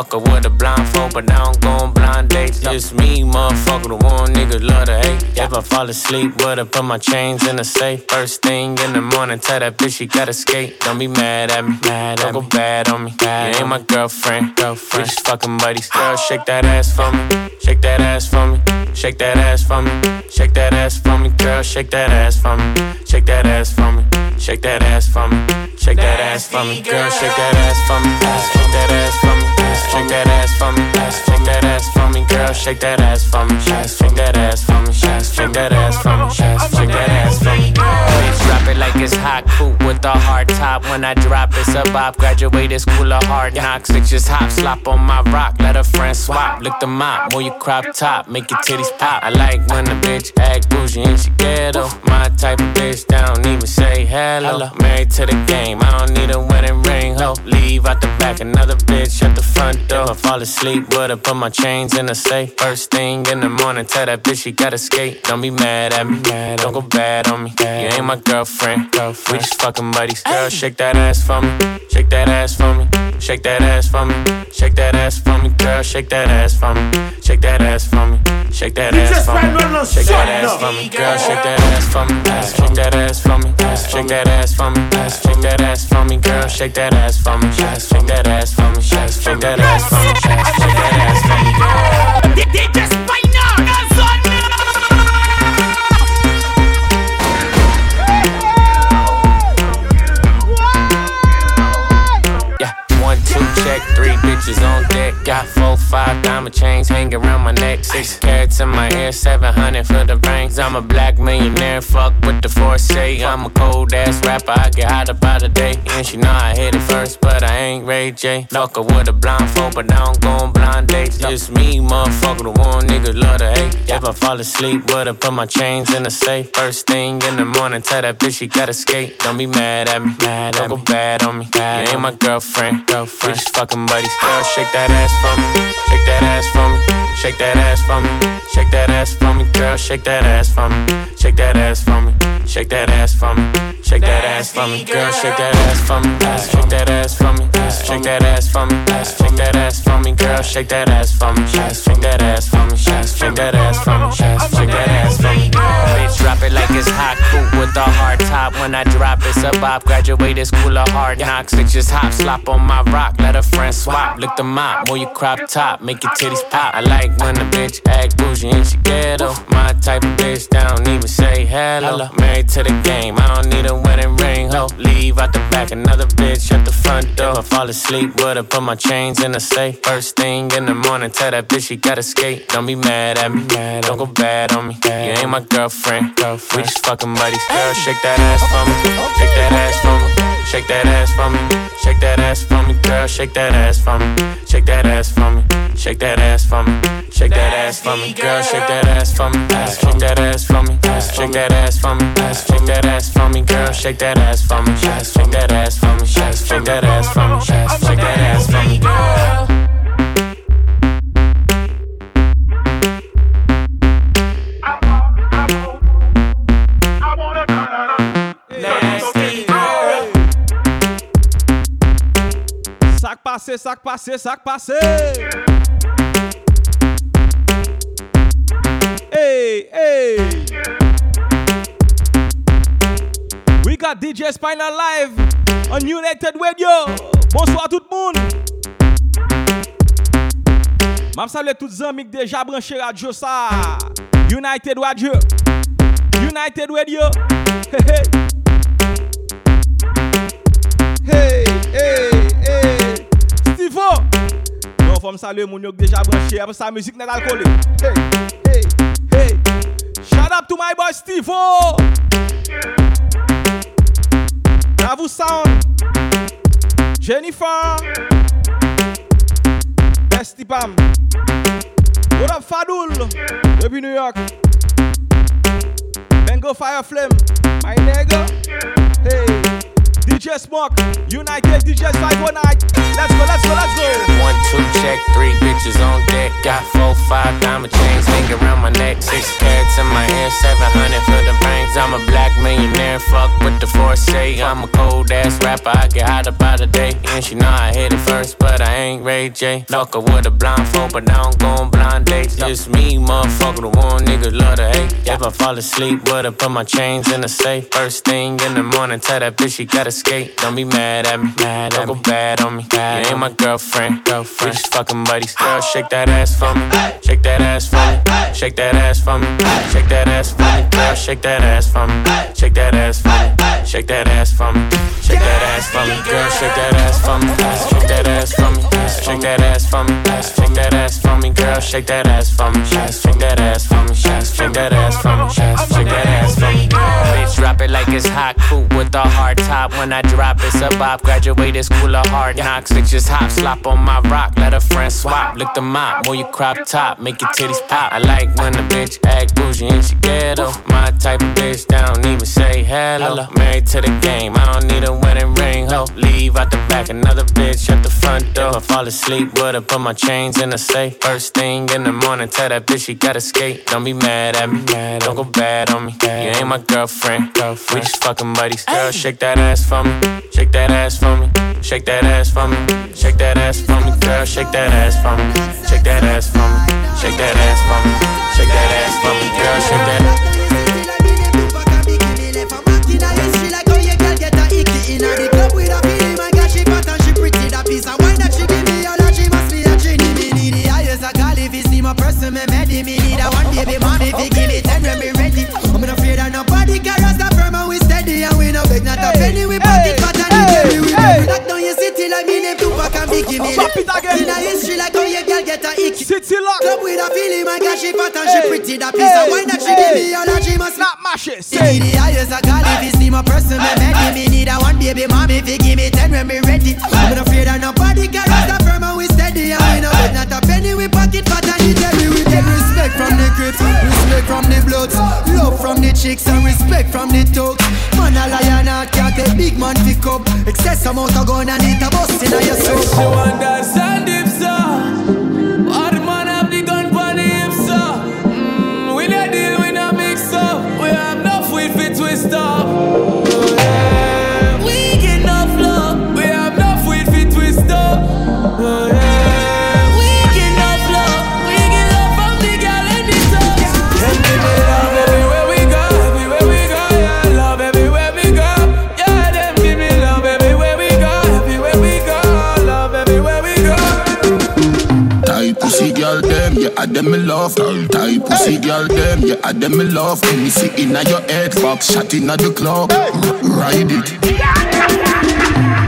Her with a blindfold, but now I'm going blind dates. Just me, motherfucker, the one niggas love to hate. If I fall asleep, would I put my chains in the safe? First thing in the morning, tell that bitch she gotta skate. Don't be mad at me, mad don't go bad on me. Bad you ain't my girlfriend, girlfriend. We just fucking buddies. Girl, shake that ass for me, shake that ass for me, shake that ass for me, shake that ass for me, girl, shake that ass for me, shake that ass for me, shake that ass for me, shake that ass for me, girl, shake that ass for me, shake that ass for me. Shake that ass for me, shake that ass for me, girl. Shake that ass for me, shake that ass for me, shake that ass for me, shake that ass for me. Bitch, drop it like it's hot, cool with a hard top. When I drop, it's a bop. Graduated school of hard knocks. Bitches hop, slop on my rock. Let a friend swap, lick the mop, move your crop top, make your titties pop. I like when a bitch act bougie and she ghetto. My type of bitch that don't even say hello. Married to the game, I don't need a wedding ring. Ho, leave out the back, another bitch at the front door. If I fall asleep, would I put my chains in the safe? First thing in the morning, tell that bitch she gotta skate. Don't be mad at me, don't go bad on me. You ain't my girlfriend, we just fucking buddies. Girl, shake that ass for me, shake that ass for me, shake that ass for me, shake that ass for me. Girl, shake that ass for me, shake that ass for me, shake that ass for me, shake that ass for me. Girl, shake that ass for me, shake that ass for me, shake that ass for me, shake that ass for me. Girl, shake that ass for me, shake that ass for me, shake that ass for me, shake that ass for me. DJ just son. Bitches on deck. Got four, five diamond chains hanging around my neck. Six carats in my ear, 700 for the rings. I'm a black millionaire, fuck with the foresight. I'm a cold ass rapper, I get hot about the day. And she know I hit it first, but I ain't Ray J. Fuck her with a blindfold, but now I'm going blind dates. Just me, motherfucker, the one nigga love to hate. If I fall asleep, but I put my chains in the safe. First thing in the morning, tell that bitch she gotta skate. Don't be mad at me, mad Don't go bad on me. Bad you ain't my girlfriend, girlfriend. We just fucking buddies. Girl, shake that ass for me, shake that ass for me, shake that ass for me, shake that ass for me, girl, shake that ass for me, shake that ass for me, shake that ass for me, shake that ass for me, girl, shake that ass for me, shake that ass for me, shake that ass for me, shake that ass for me, girl, shake that ass for me, shake that ass for me, shake that ass for me, shake that ass for me, bitch, drop it like it's hot, cool with a hard top. When I drop, it's a bop. Graduated school of hard knocks. It just hop, slop on my rock. Let a friend swap. Lick the mop, move your crop top. Make your titties pop. I like when a bitch act bougie and she ghetto. My type of bitch, that don't even say hello. Married to the game, I don't need a wedding ring. Ho, leave out the back, another bitch at the front door. If I fall asleep, I put my chains in the safe. First thing in the morning, tell that bitch she gotta skate. Don't be mad at me, don't go bad on me. You ain't my girlfriend, we just fucking buddies. Girl, shake that ass for me, shake that ass for me, shake that ass for me, shake that ass for me, girl, shake that ass for me, shake that ass for me, shake that ass for me, shake that ass for me, girl, shake that ass for me, shake that ass for me, shake that ass for me, shake that ass for me, girl, shake that ass for me, shake that ass for me, shake that ass for me, shake that ass for me, girl. Sac passé, sac passé, sac passé. hey, hey. We got DJ Spinal live on United Radio. Bonsoir tout le monde. Mam salue tout zami qui déjà branché radio ça. United Radio. United Radio. Hey, hey, hey, hey. Stevo. Me saluer mon yo qui déjà branché. Après sa n'est pas collée. Hey, hey, hey. Shout out to my boy Stivo. Bravo Sound. Jennifer. Bestie Pam. What up, Fadul? Depuis New York. Bengo Fire Flame. My nigga. Hey. DJ Smoke. United DJ 519. Let's go, let's go, let's go. One, two, check, three bitches on deck. Got four, five diamond chains hanging around my neck. Six carats in my ear, 700 for the rings. I'm a black millionaire, fuck with the foresight. I'm a cold ass rapper, I get hot about the day. And she know I hit it first, but I ain't Ray J. Fuck her with a blindfold, but now I'm going blind dates. Just me, motherfucker, the one nigga love to hate. If I fall asleep, but I put my chains in the safe. First thing in the morning, tell that bitch she gotta skate. Don't be mad at me, mad don't go bad on me. You ain't my girlfriend, girlfriend. We just fucking buddies. Girl, shake that ass for me, shake that ass for me, shake that ass for me, shake that ass for me. Girl, shake that ass for me, shake that ass for me, shake that ass for me, shake that ass for me. Girl, shake that ass for me, shake that ass for me, shake that ass for me, shake that ass for me. Girl, shake that ass for me, shake that ass for me, shake that ass for me, shake that ass for me. Bitch, drop it like it's hot, cool with a hard top. When I drop, it's a bop. Graduated school of hard knocks. It just hop, slop on my rock. Let a friend swap, lick the mop, move your crop top, make your titties pop. I like when a bitch act bougie and she ghetto. My type of bitch that don't even say hello. Married to the game, I don't need a wedding ring. Ho, leave out the back, another bitch at the front door. If I fall asleep, but I put my chains in the safe. First thing in the morning, tell that bitch she gotta skate. Don't be mad at me, don't go bad on me. You ain't my girlfriend, we just fucking buddies. Girl, shake that ass for me, shake that ass for me, shake that ass for me, shake that ass for me. Girl, shake that ass for me, shake that ass for me, shake that ass for me, shake that ass for me. Girl, shake that. Me ready, me need a one baby mommy fi give me ten when me ready. I'm not afraid of nobody, fat and Hey. she pretty. That piece of wine that she give me, all that she must Not mash it. Give Say. the highest I call if you see my person, me ready. Me need a one baby mommy, if you give me ten when me ready. I'm not afraid of nobody, cause that's the firm and we steady. And we no bet not a penny, we pocket fat and it heavy. We get respect from the crips, respect from the bloods, love from the chicks and respect from the thugs. Man a lion, I can't take big man pick up. Excess amount of gun and it a bust in your soul. She want them, I me love. Tight pussy girl them, yeah, I them me love. When me see inna your head, fox shot inna the club. Ride it.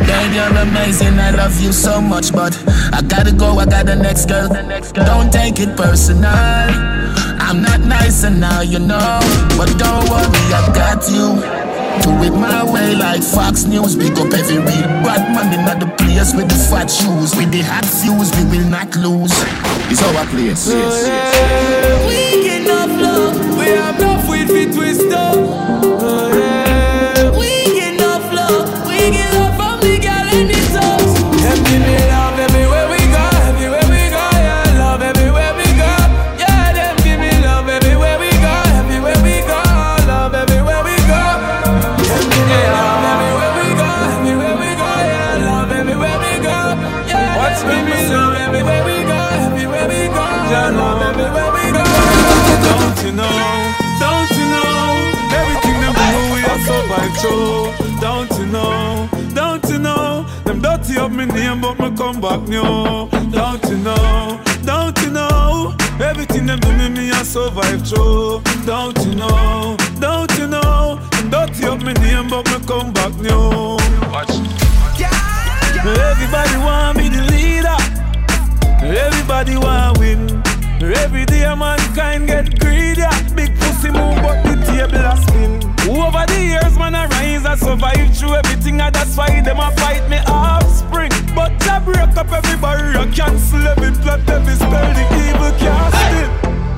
Babe, you're amazing, I love you so much, but I gotta go, I got the next girl. Don't take it personal. I'm not nice and now you know, but don't worry, I got you. Do it my way like Fox News. Big up every real bad man in the place with the fat shoes. With the hot fuse, we will not lose. It's our place. We get enough love. We have enough with for twist up. Come back new. Don't you know? Don't you know? Everything them do me me I survive through. Don't you know? Don't you know? Dirty up me name but me come back new. Watch. Everybody want me the leader. Everybody want win. Every day mankind get greedy. Big pussy move, but the table a spin. Over the years, man, I rise, I survive through everything. I that's why them a fight me offspring. But I break up every barrier, cancel every plot, every spell, the evil casting.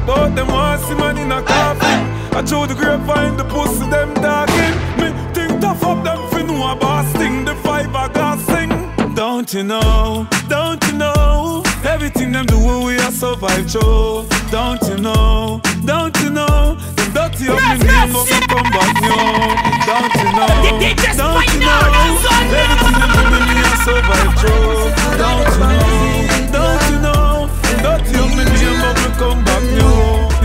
But them want see man in a coffin. I throw the grapevine, the pussy them talking. Me think tough up them fi know a boss thing. The five a gas sing. Don't you know? Don't you know? Everything them do we are survive through. Don't you know? Don't you know? Them dirty up me name but me come back new. Don't you know? Don't you know? Everything them do me me are survive through. Don't you know? Don't you know? Them dirty up me name but me come back new.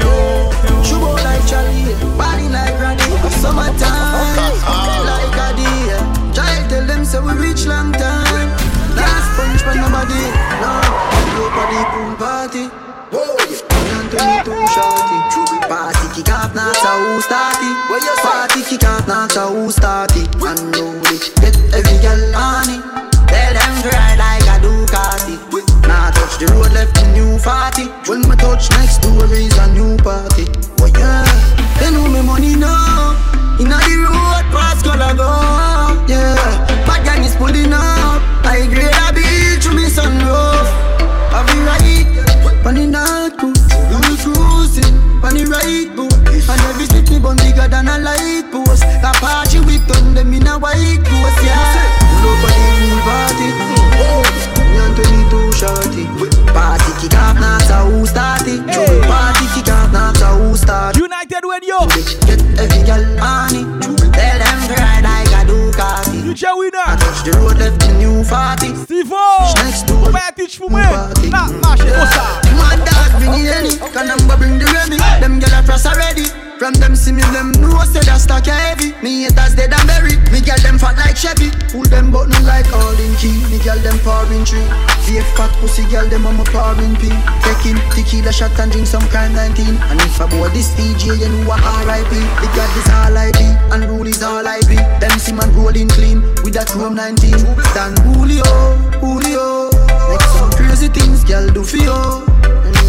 new, new. Chubo like Charlie, body like Granny. Summertime, like a day. Try tell them say we reach long time. Last punch for nobody, no. Go for the pool party. Whoa, twenty-two shorty. Off now, so who start it? Party kick off now, so who start it? And Chevy. Pull them button like all in key. Me gyal them pouring tree. Fake fat pussy gyal them on my pouring pee. Taking tequila shot and drink some kind 19. And if I board this DJ, you know what R.I.P. The God is all I be, and rule is all I be. Them see man rolling clean with that chrome 19. Don Julio, Julio. Make some crazy things, girl, do for you.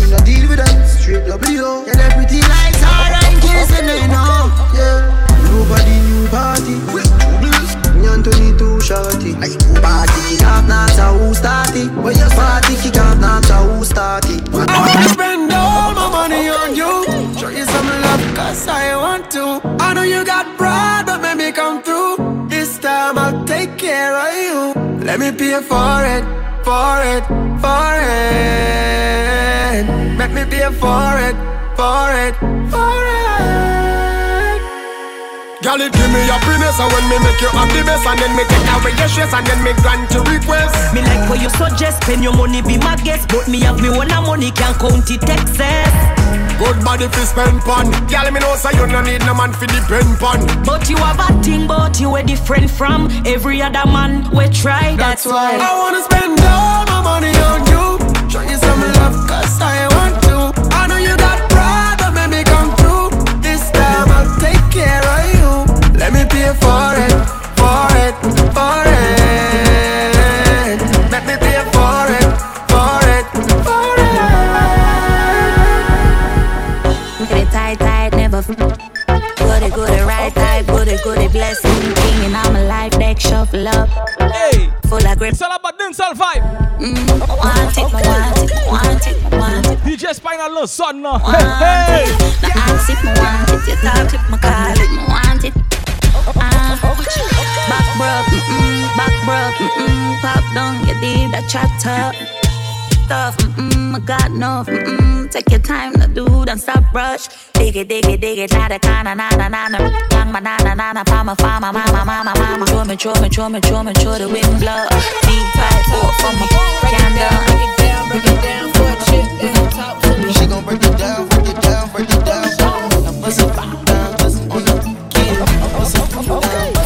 Not deal with that, straight W. They pretty like Sarah in case you know. Yeah, nobody new party. Me and Tony too shorty. Like party kick off, not a who start it. When you party kick off, not a who start it. I wanna spend all my money on you. Show you some love, cause I want to. I know you got pride, but let me come through. This time I'll take care of you. Let me pay for it, for it, for it. Let me pay for it, for it, for it. Girl, it give me happiness And when me make you happy best And then me take away your stress And then me grant your request Me like what you suggest, spend your money, be my guest. But me have me one money, can't count it excess. Good body fi spend pon Girl, me know say you no need no man fi depend pon But you have a thing, but you were different from every other man we try. That's, why. I wanna spend all my Let for it, for it, for it. Let me pay for it, for it, for it. Get it tight, tight, never. f- Goody, goody, right, tight, goody, goody, blessing. King in my life, deck shuffle up. Hey, Full of grip. it's all about dancehall vibe. Mm, want it, me want it, want it, want it. DJ Spinal no son no. Want Hey, it. hey. No ask if me want it, you talk it, me call it, me want it. Back rub, mm-mm, back rub, mm-mm, pop down, you did a chat up. Stuff, mm-mm, I got enough, mm-mm, take your time to do, don't stop rush. Dig it, dig it, dig it, la da kana na na na na. Banana na na, farmer, farmer, mama, mama, mama. Show me, show me, show me, show me, show the wind blow. Deep tight, pour for me, candle. She gon' break it down, break it down, break it down. Now bust it down, bust it on the kid. Bust it down, bust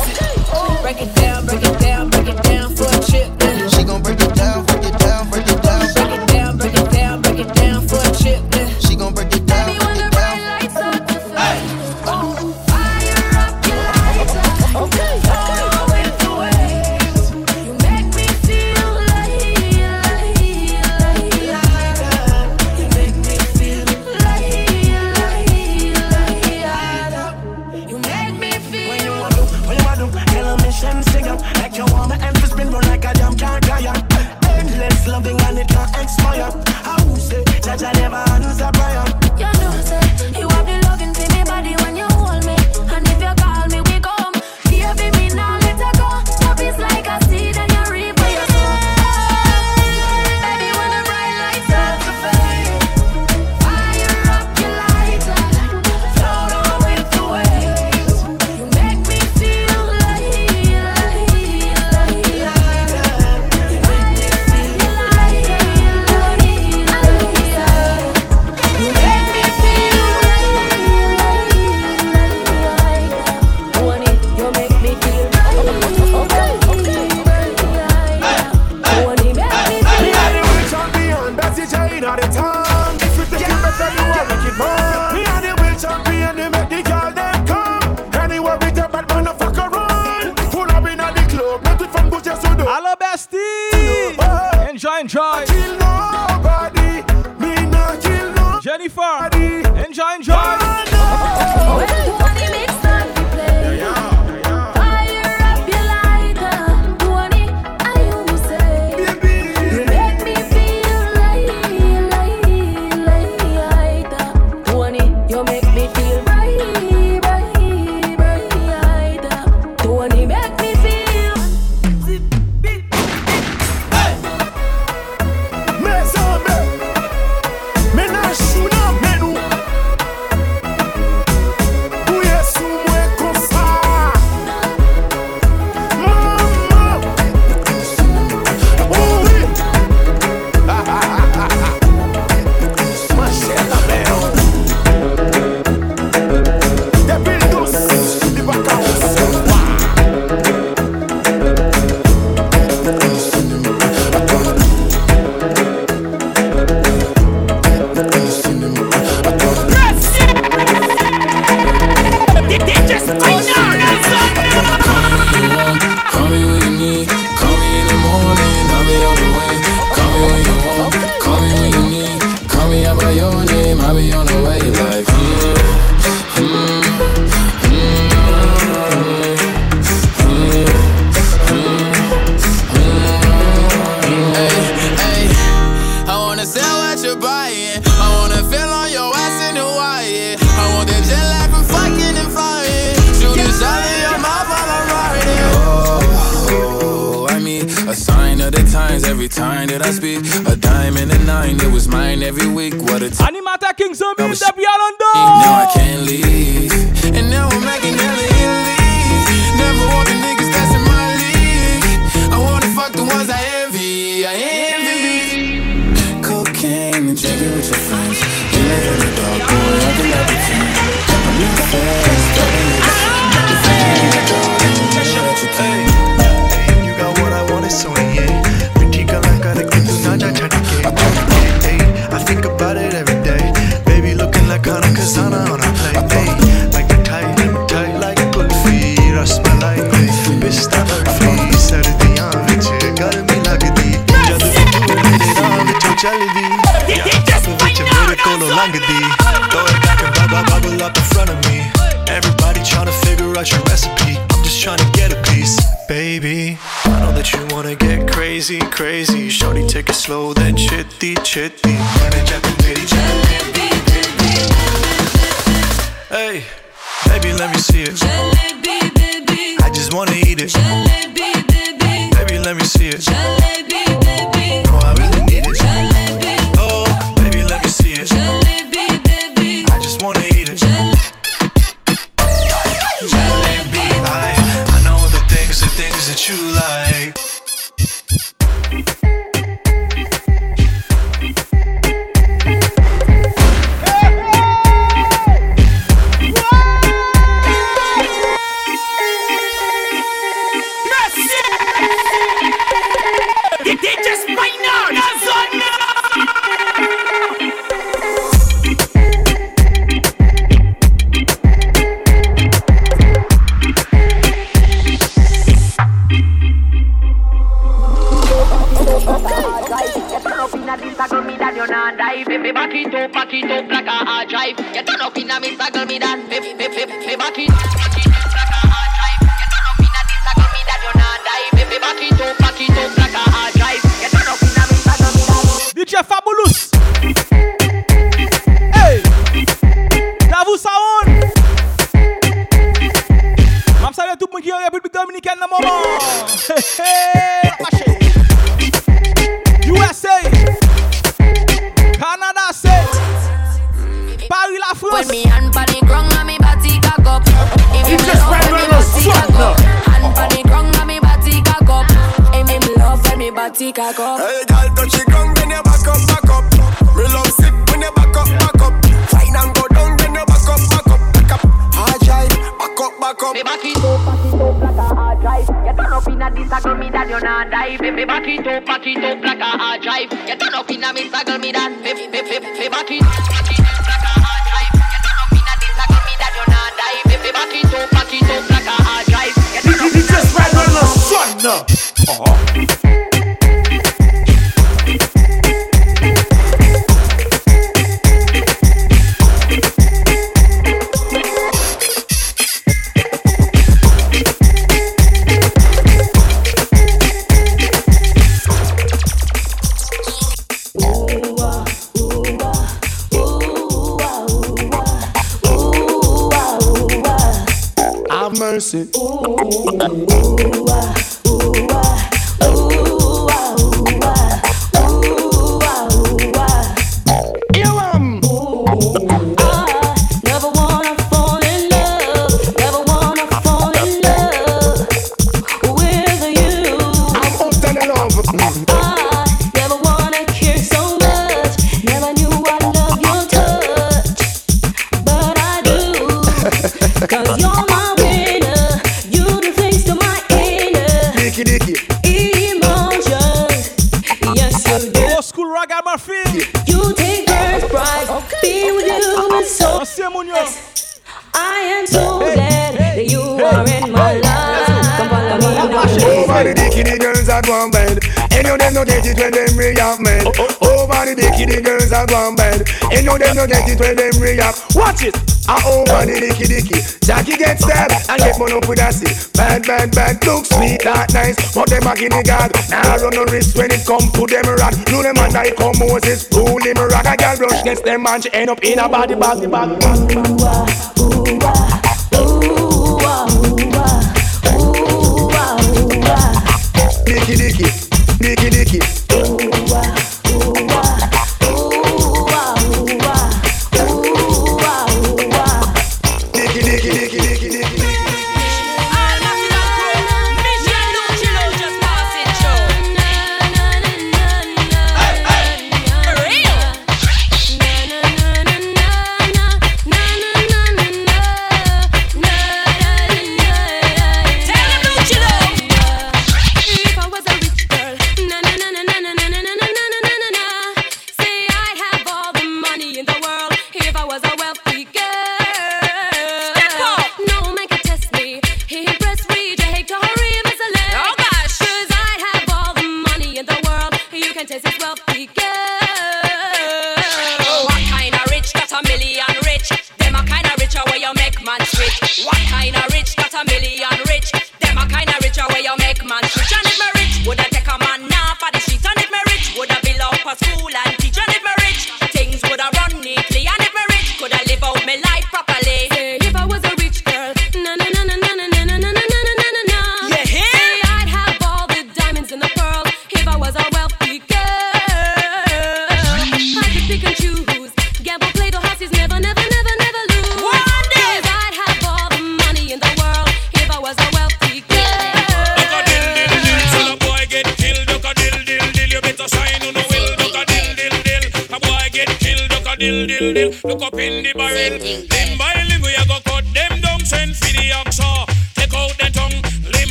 melody. Yeah, dancing with your vertical no longer D. Throw it back and bubble bubble up in front of me. Everybody trying to figure out your recipe. I'm just trying to get a piece, baby. I know that you wanna get crazy, crazy. Shorty, take it slow, then chitty, chitty. Hey, baby, let me see it. I just wanna eat it. from bed. You know them no get it when them react. Watch it. I open the dicky dicky. Jackie gets stabbed and get mono with acid. Bad, bad, bad. Look sweet, that nice. But them a guinea god. Now nah, run no risk when it come to them rat. Do them and I come Moses. Rule them rock. I got rush next them man. She end up in a body bag. Body, bag. Ooh, ah, ooh, ah, ooh, ah, ooh, ah, ooh, ah. Dicky dicky.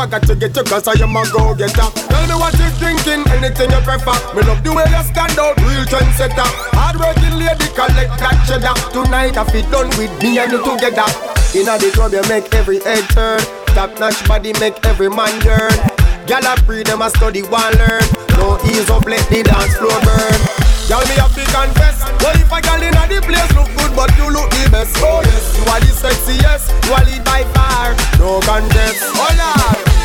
I got to get you cause I am a go-getter Tell me what you're drinking, anything you prefer. Me love the way you stand out, real trendsetter. Hard-working lady, collect that cheddar. Tonight I feel done with me and you together. Inna the club you make every head turn. Top notch body make every man yearn. Gal I free them a study while learn. No ease up let the dance floor burn. Gal me have to confess. Well if I gal inna the place look good but you look the best? Oh yes, you are the sexiest. You are lead by far. No contest. Oh, Hola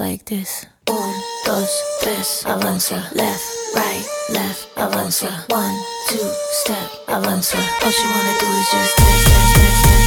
like this. Un, dos, tres, avanza. Left, right, left, avanza. One, two, step, avanza. All she wanna do is just dance, dance, dance.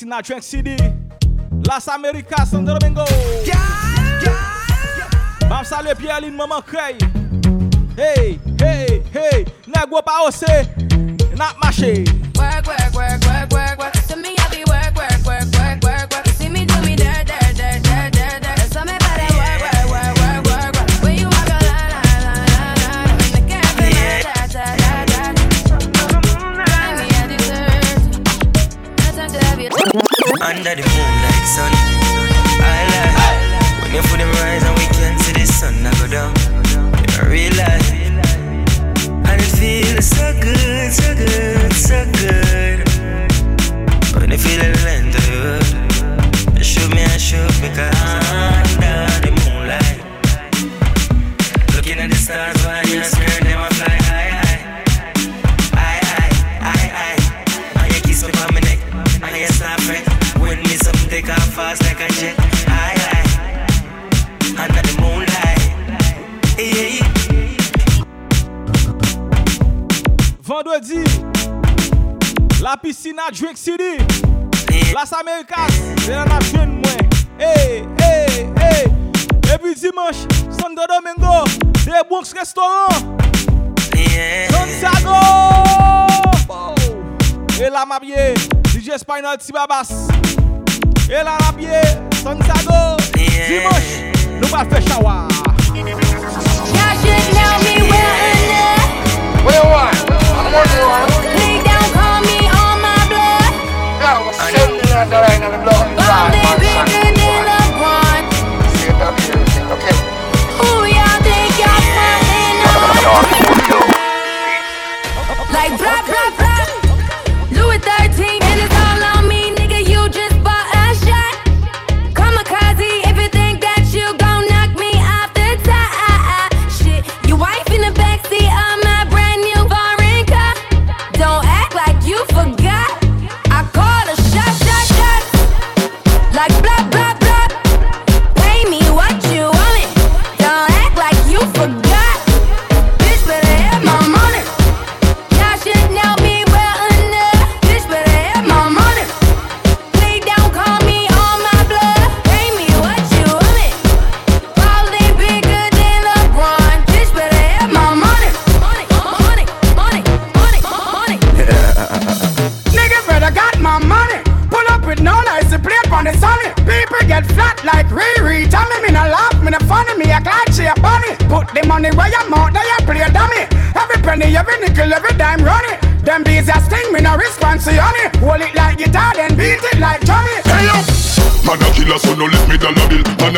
Galaxy na Drink City. Las Americas, Sandro Domingo. Mam salwe Pierlin, maman krey. Hey, hey, hey. Nèk wè pa ose, nap mache. under the moonlight sun. I lie. When you put them rise and we can see the sun, I go down. I realize. And it feels so good, so good, so good. When you feel the length of the road, shoot me and shoot me, cause under the moonlight. Looking at the stars, while you're staring at my fly? Vendredi, la piscine à Drink City. Las Americas, c'est la nation, Et puis dimanche, Santo Domingo, The Bronx Restaurant. Santiago. Et la DJ Spinal Tibabas. E la san sa go nou pa fè chawa. Y'all should know me well enough. Where you want? I'm working on Please don't call me on my blood. Yeah, I was 7 million dollars in the blood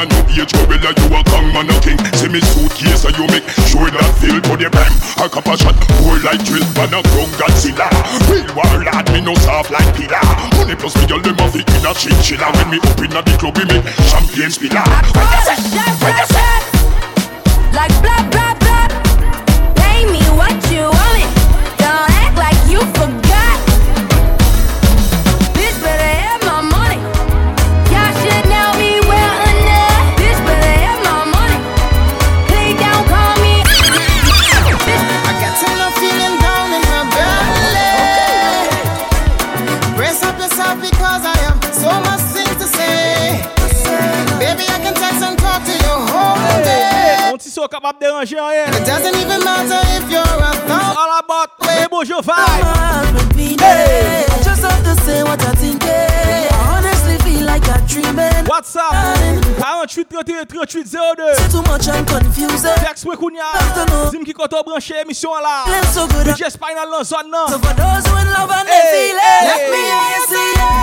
a no age gorilla, you a gang man a king See me suitcase and you make sure that feel for the prime A cup of shot, pour like drill, man a grown Godzilla Real warlord, me no soft like pillar Money plus me all them a fit in a chinchilla When me open a the club, we make champagne spiller What is it? What is it? Bon Mojo vibe. Hey. I just have to say what I think. I honestly feel like I dreaming. What's up? 48 38 38 02. C'est too much I'm confused. Eh. Text we kounya. Zim ki koto branche émission là. DJ Spinal dans zone nan. So for those who in love and hey. they feel it. Let me hear you say it.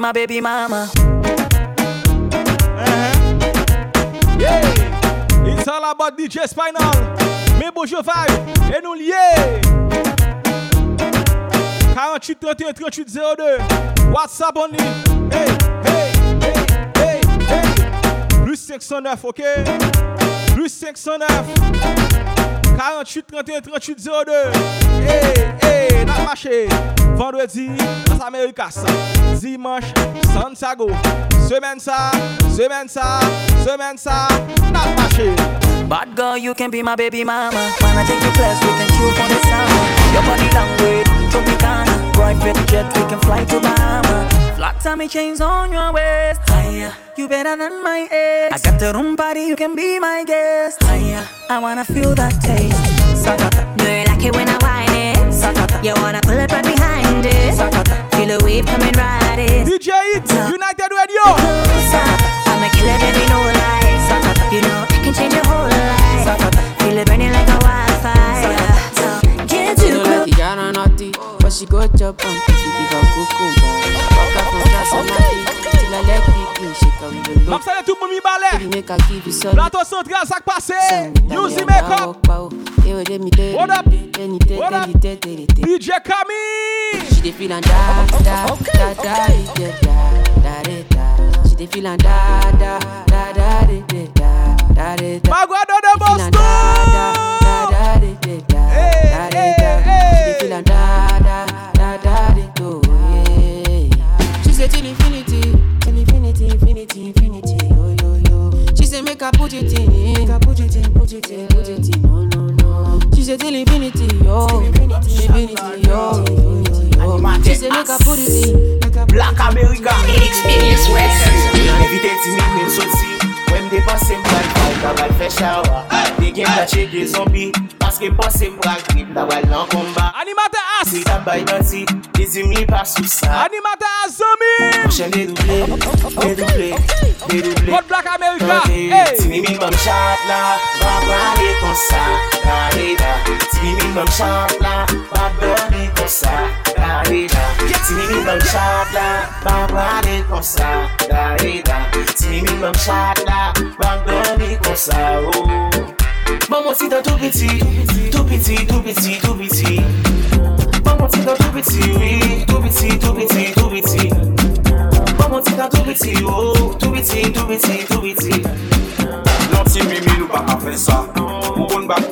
My baby mama. Yeah. It's all about DJ Spinal. Mais bonjour vibe. Et nous liés. 48 31 38 02. WhatsApp on. Hey, hey, hey, hey, hey. Plus 509, ok? Plus 509. 48 31 38 02. Hey, hey, n'a marché. Vendredi, Las Americas. Dimanche, Santiago. Semaine ça, semaine ça, semaine ça, n'a marché. Bad girl, you can be my baby mama. Wanna take you class, we can shoot for the summer. Your body language, Tropicana. Private jet, we can fly to Bahama. Flat tummy chains on your waist. Higher, you better than my ex. I got the room party, you can be my guest. Higher, I wanna feel that taste. Do you like it when I whine it? You wanna pull it right behind it? Feel the wave coming right in. DJ It, United Radio. I'm a killer, baby, no lies. You know I can change your whole life. Feel it burning like a wildfire. Get She too no close. like it, naughty, but she go chop am. She give her cucumber. Walk her from class and Map sa de tout moun mi balè Plato sentral sak pase Yuzi make up What up What up DJ Kami She de filan da da da da da da She de filan da da da da da da da Magwa do de bosto Hey make I put it in, make I put it in, put it in, put it in. No no no. She say till infinity, yo, infinity, infinity, yo, infinity, yo. She say make I put it in. Black America Experience Records. Évitez de panse mbral fay, tabal fe chawa. De gen la che de zombi, paske panse mbral grip, tabal nan komba Animate as! Si tabay dansi, dezimi pa sou sa Animate as zomi! Chen de double, de double, de double Kote blak Amerika, hey! Ti mi mi mam chak la, ba brale kon sa, da re da Ti mi mi mam chak la, ba brale kon sa, da re da da e da Ti mi mi bom chak la, bang wane kon sa. Da e da Ti mi mi bom chak la, bang doni kon sa oh. Bom moti dan tou piti Tou piti, tou piti, tou piti Bom moti dan tou piti, oui Tou piti, tou piti, tou piti Bom moti dan tou piti, oh Tou piti, tou piti, tou piti Lanti mi mi nou pa afe sa. Ou kon bak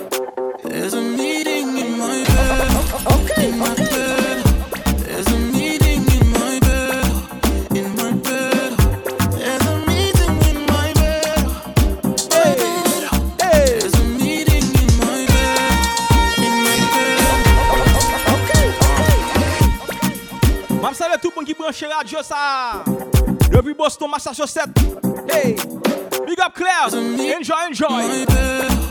Map salve tout moun ki branche radio sa. Depuis Boston, Massachusetts. Hey, big up Claire. Enjoy, enjoy.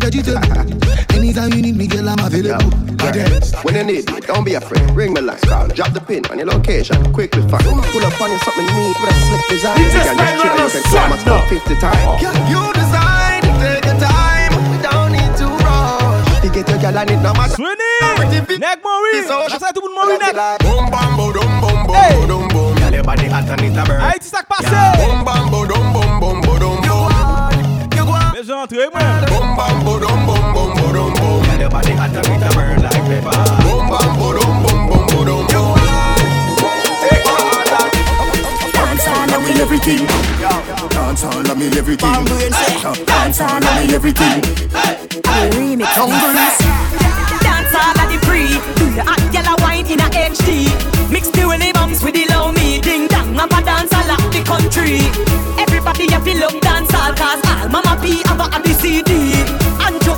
Like vegetable. Anytime you need me, girl, I'm available. Yes. When you need me, don't be afraid. Ring me like call. Drop the pin on your location. Quickly find. Pull up on you something neat with a slick design. It's You just can like just chill a and oh. you can climax about 50 times. You design, take your time. We don't need to rush. You get your girl and it no matter. Swinny, Neck Maurice. That's how tout le monde Neck. Boom bam boom boom boom boom boom boom. Girl, your body hot and it a burn. Haïti sak pase. Boom bam boom boom hot and it a burn like pepper. Boom bam boom boom boom boom boom. Take my heart and Dance all of me everything. Dance all of me everything. Dance all of me everything. remix. Dance all of the free. Do the hot yellow wine in a HD. Mix the willy bumps with the low me. Ding dong, I'm a dance all the country. Everybody have to love dance all cause all mama P have a the CD. And to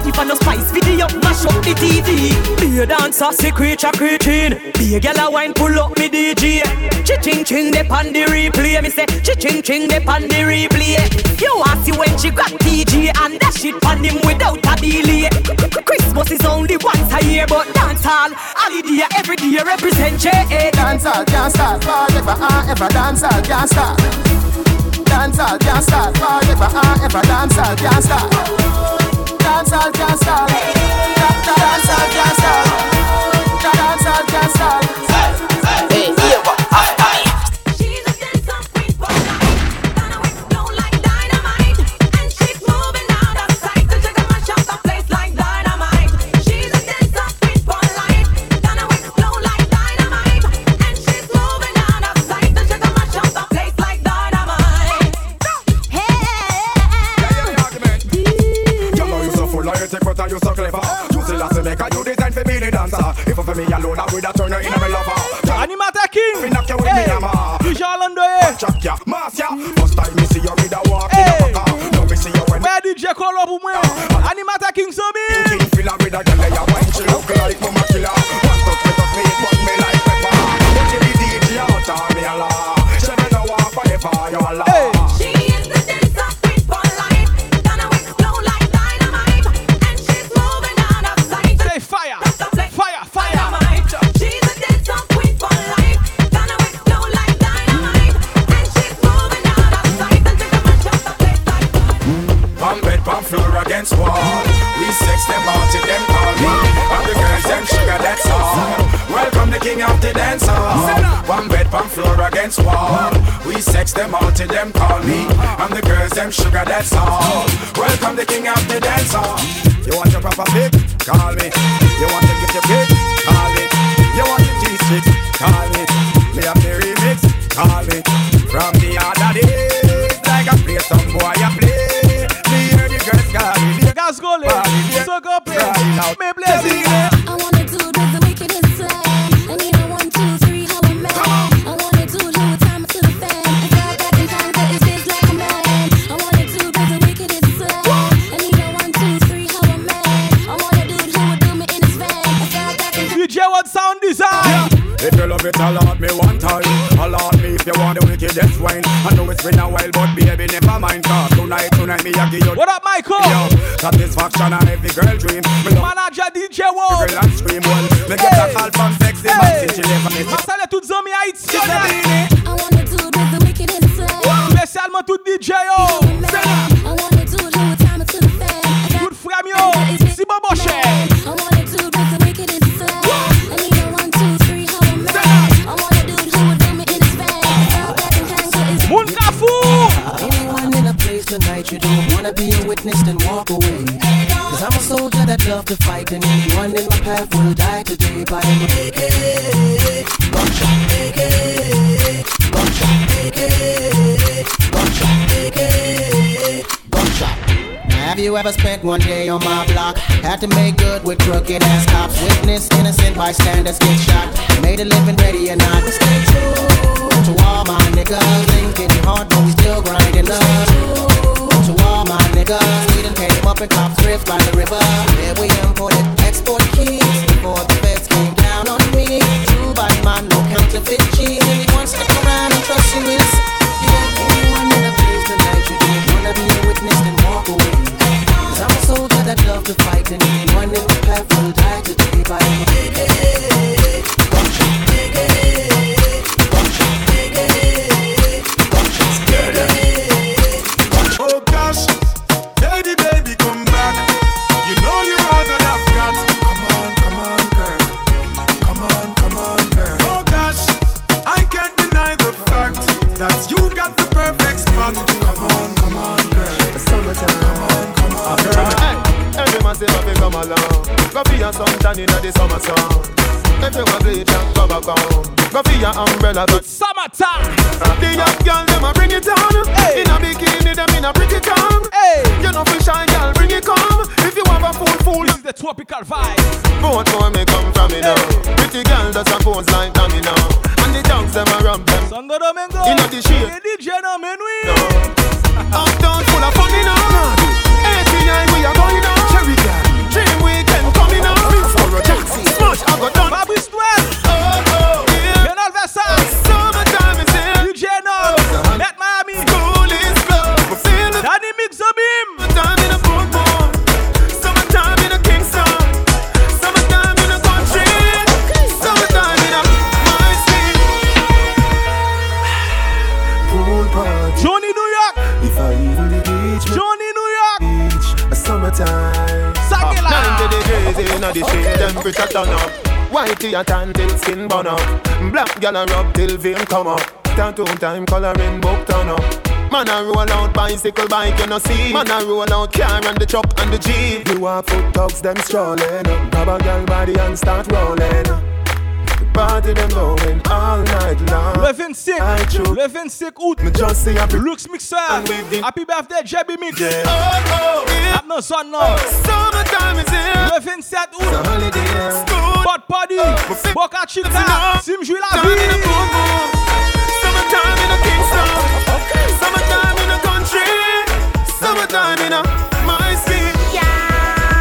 say if I no spice video, mash up the TV. Be a dancer, secret a creating. Be a gal a wine, pull up me DJ. Chi ching ching de on the replay. Me say chi ching ching de on the replay. You want see when she got TG and that shit on him without a delay. Christmas is only once a year, but dance hall holiday every day represent J. Dance all can't start forever and ah, ever. Dance all can't start. Dance all can't start forever and ah, ever. Dance all can't start. Dance all can't start. Dance all for me alone, I would have turned her in a me lover. Animata King. Me knock you with me hammer. DJ Orlando, eh. Chuck ya, mass ya. First time me see you with a walk in a baka. Now me see you when Where DJ call up moi? Animata King Sobi. King filler with a girl ya wine. She look like mama killer. Against wall. We sex them out till them call me. I'm the girls them sugar, that's all. Welcome the king of the dance hall. You want your proper pick? Call me. You want to get your pick? Call me. You want your G6? Call me. Me have the remix? Call me. From the other day, like I play some boy, I play. Me hear the girls call me. Gas go le. Suck up it. Me bless it. Love it, allot me one time. Allot me if you want the wickedest wine. I know it's been a while, but baby, never mind. Cause tonight, tonight, me, I give you. What up, Michael? Yo, satisfaction and every girl dream. Me Manager DJ Wall. girl and scream well. Me get a call from sexy man since she never met me. Masale tout zami Haïtien. I wanna do this the wickedest slang. Spécialement tout DJ yo. I love to fight and anyone in my path will die today by an AK. Buckshot, AK. Buckshot, AK. Buckshot, AK. Buckshot. Have you ever spent one day on my block? Had to make good with crooked ass cops. Witness innocent bystanders get shot. Made a living ready or not. Stay true to all my niggas. Ain't getting hard, but we still grinding up. My niggas, we done came up in cops drifts by the river. Yeah, we imported export keys before the feds came down on me. True body man, no counterfeit cheese. Anyone stick around and trust you with us. Anyone in a place tonight, you don't wanna be a witness, then walk away. I'm a soldier that love to fight, and anyone in the path will die today by a summer sun. If you want go back home. Go for your umbrella, but summertime. The young girl them a bring it on. In a bikini them in a pretty tongue. You know fi shy girl bring it come. If you have a fool fool. This is the tropical vibe. Both where me come from me now. Pretty girl does a pose like dummy now. And the dogs them a rub them. Domingo. Inna the shade. Hey, DJ no menui. Uptown full of fun now. 89 degrees in the shade, temperature turn up. Whitey a tan till skin burn up. Black gal a rub till vein come up. Tattoo time coloring book turn up. Man a roll out bicycle bike you no see. Man a roll out car and the truck and the jeep. You are foot dogs them strolling. Grab a body and start rolling. The party them going all night long. Le 25, le 25 août, Me just say happy Lux Mixer, And with the- Happy Birthday JB Mix. yeah. Oh, oh, yeah. Ap nan son nan. Oh, summertime is here. Le 27 It's a août, holiday. Bot Party, oh, Boca Chica, Simjou la Summertime in a vie. boom boom. Summertime in a Kingston. Summertime in a country. Summertime in a my city.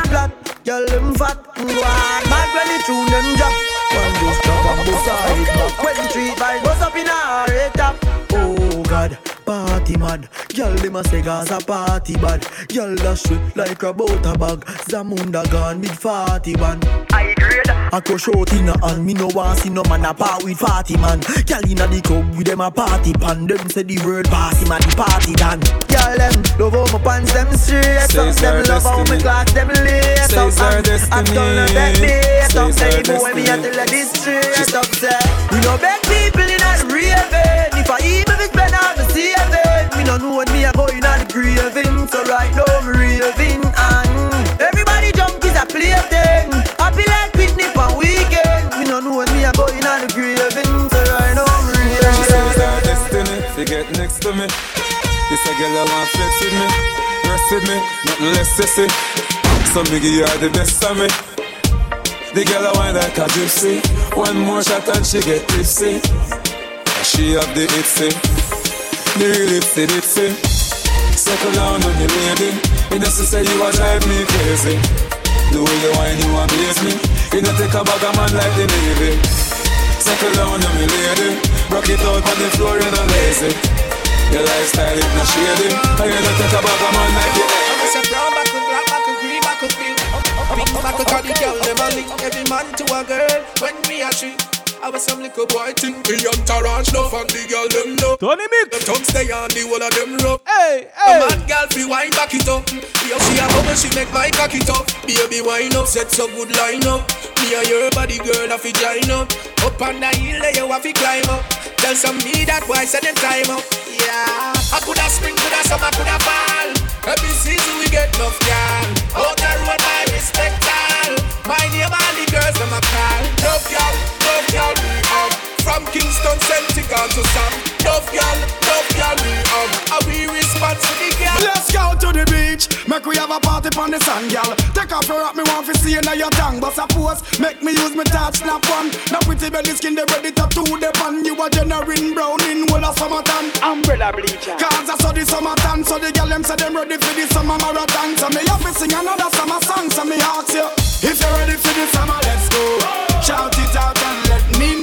Black, girl them fat, one mad when tune them drop. One just drop bust all. When three vibes bust up in red top. Oh God, party mad. Girl them a say Gaza party bad. Girl that sweet like a butter bag. Zamunda gone with forty man. I grade. I go short in a hand. Me no want see no man a part with forty man. Girl inna the club with them a party pan. Them say the word pass him a the party done. Girl them love how my pants them straight. Some Says them love how my destiny. class them lace. Some Says our and I destiny. don't know that day. Some say our boy me a destiny. tell her this straight up say. We no beg people a going on the graving. So right now me raving and everybody jump is a plaything. Happy like picnic on weekend. Me no know when me a going on the graving. So right now says raving. our destiny, fi get next to me. This a girl I want flex with me, rest with me, nothing less sissy. So me give you all the best of me. The girl I want like a gypsy. One more shot and she get tipsy. She have the itsy, the real itsy bitsy. Settle down on me, lady. Me just to say you a drive me crazy. The way you whine, you amaze me. You know take a bag of man like the Navy. Settle down, you me lady. Rock it out on the floor, you know lazy. Your lifestyle is not shady. And you know take a bag of man like the Navy. I'm a brown back with black back with green back with pink. Pink back with the girl never link every man to a girl when me a treat. I was some little boy think me entourage love and the girl them know. Tony Mix. The tongue stay on the whole of them rough. Hey, hey. A man girl fi wine back it up. You see a bubble she make my cock it up. Baby wine up, set so good line up. Me and your body girl a fi join up. Up on the hill there you a fi climb up. Tell some me that boy said them time up. Yeah. I coulda spring, coulda summer, coulda fall. Every season we get enough girl. Out the road I respect all. My name all the girls them a call. Love y'all, love y'all me up. From Kingston, Central to Sam. Love y'all, love y'all me up. And we respond to the girl. Let's go to the beach. Make we have a party on the sand, girl. Take off your rock, me want to see you now your tongue. But suppose, make me use me touch, snap one. Now pretty belly skin, they ready to do the pan. You a generating brown in all of summertime. Umbrella bleacher. Cause I saw the summertime, so the girl them say them ready for the summer marathon. So me have to sing another summer song, so me ask you. If you're ready for the summer, let's go. Shout it out and let me know.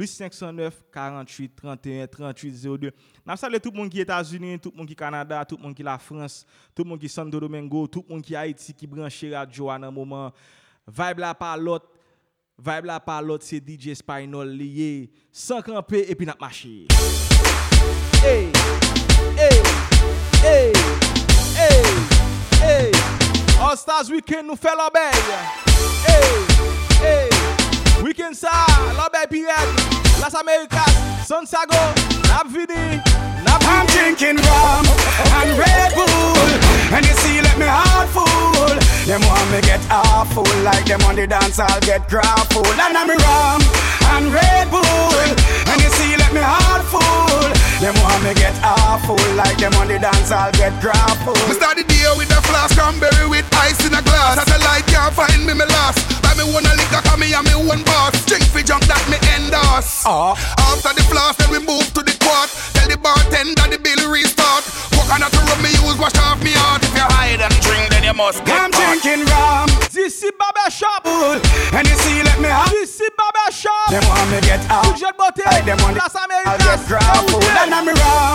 plus 509, 48, 31, 38, 02. Nam sale tout moun ki Etats-Unis, tout moun ki Kanada, tout moun ki la France, tout moun ki Santo Domingo, tout moun ki Haiti ki branche radio an an mouman. Vibe la pa lot, vibe la pa lot se DJ Spinal liye. San kampe epi nap mache. Hey, hey, hey, hey, hey. All Stars Weekend nou fè lò bèy. Hey, hey. Weekend sa, bèy pirate. Las Americas, Santiago, nap vini, nap I'm drinking rum and Red Bull, and you see, let me heart full. Them want me get awful, like them on the dance, I'll get grappled. And I'm rum and Red Bull, and you see, let me heart full. Them want me get awful, like them on the dance, I'll get grappled. Me start the day with a flask cranberry with ice in a glass. As a light can't find me, me lost. Buy me one a liquor, cause me and me one boss. Drink for junk that me endorse. Oh. Ah. After the floss, then we move to the quart. Tell the bartender the bill restart. Coconut to rub me use, wash off me heart. If you hide and drink, then you must get I'm caught. drinking rum, This is Barber Shop. and you see, let me have. This is Barber Shop. Them want me get out. Jet Botte, Like them on the Las I'll get grappled. And I'm rum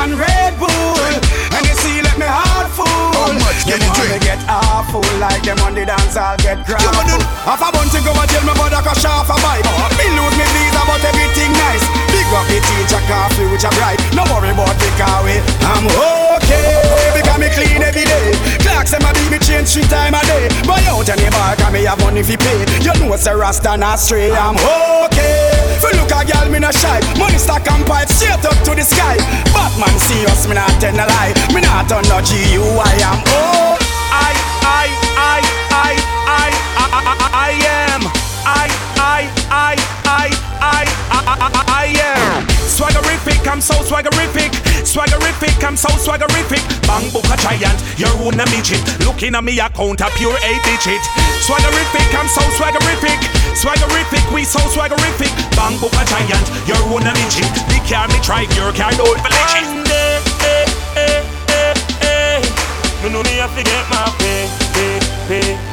and Red Bull, and you see, let me heart full. How much can Them want me get awful, like them on the dance, I'll get grappled. Half a bunch to go and tell about a crash off a bike. Me lose me visa, but everything nice. Big up the teacher, car future bright. No worry about the car. I'm okay, because me clean every day. Clocks and my beat me change three time a day. Buy out any bar, cause me have money fi pay. You know it's a rasta not stray. I'm okay. Fi look a girl, me no shy. Money stack and pipe straight up to the sky. Batman see us, me not tell a lie. Me not turn no G U I am oh. I, I, I, I, I, I, I, I am. I, I, I, I, I, I, I, I am. Swaggerific, I'm so swaggerific. Swaggerific, I'm so swaggerific. Bang book a giant, you're one a midget. Looking at me account a pure eight digit. Swaggerific, I'm so swaggerific. Swaggerific, we so swaggerific. Bang book a giant, you're one a midget. The car me drive, your car don't believe it. eh, eh, eh, eh. No, me have to get my pay, pay, pay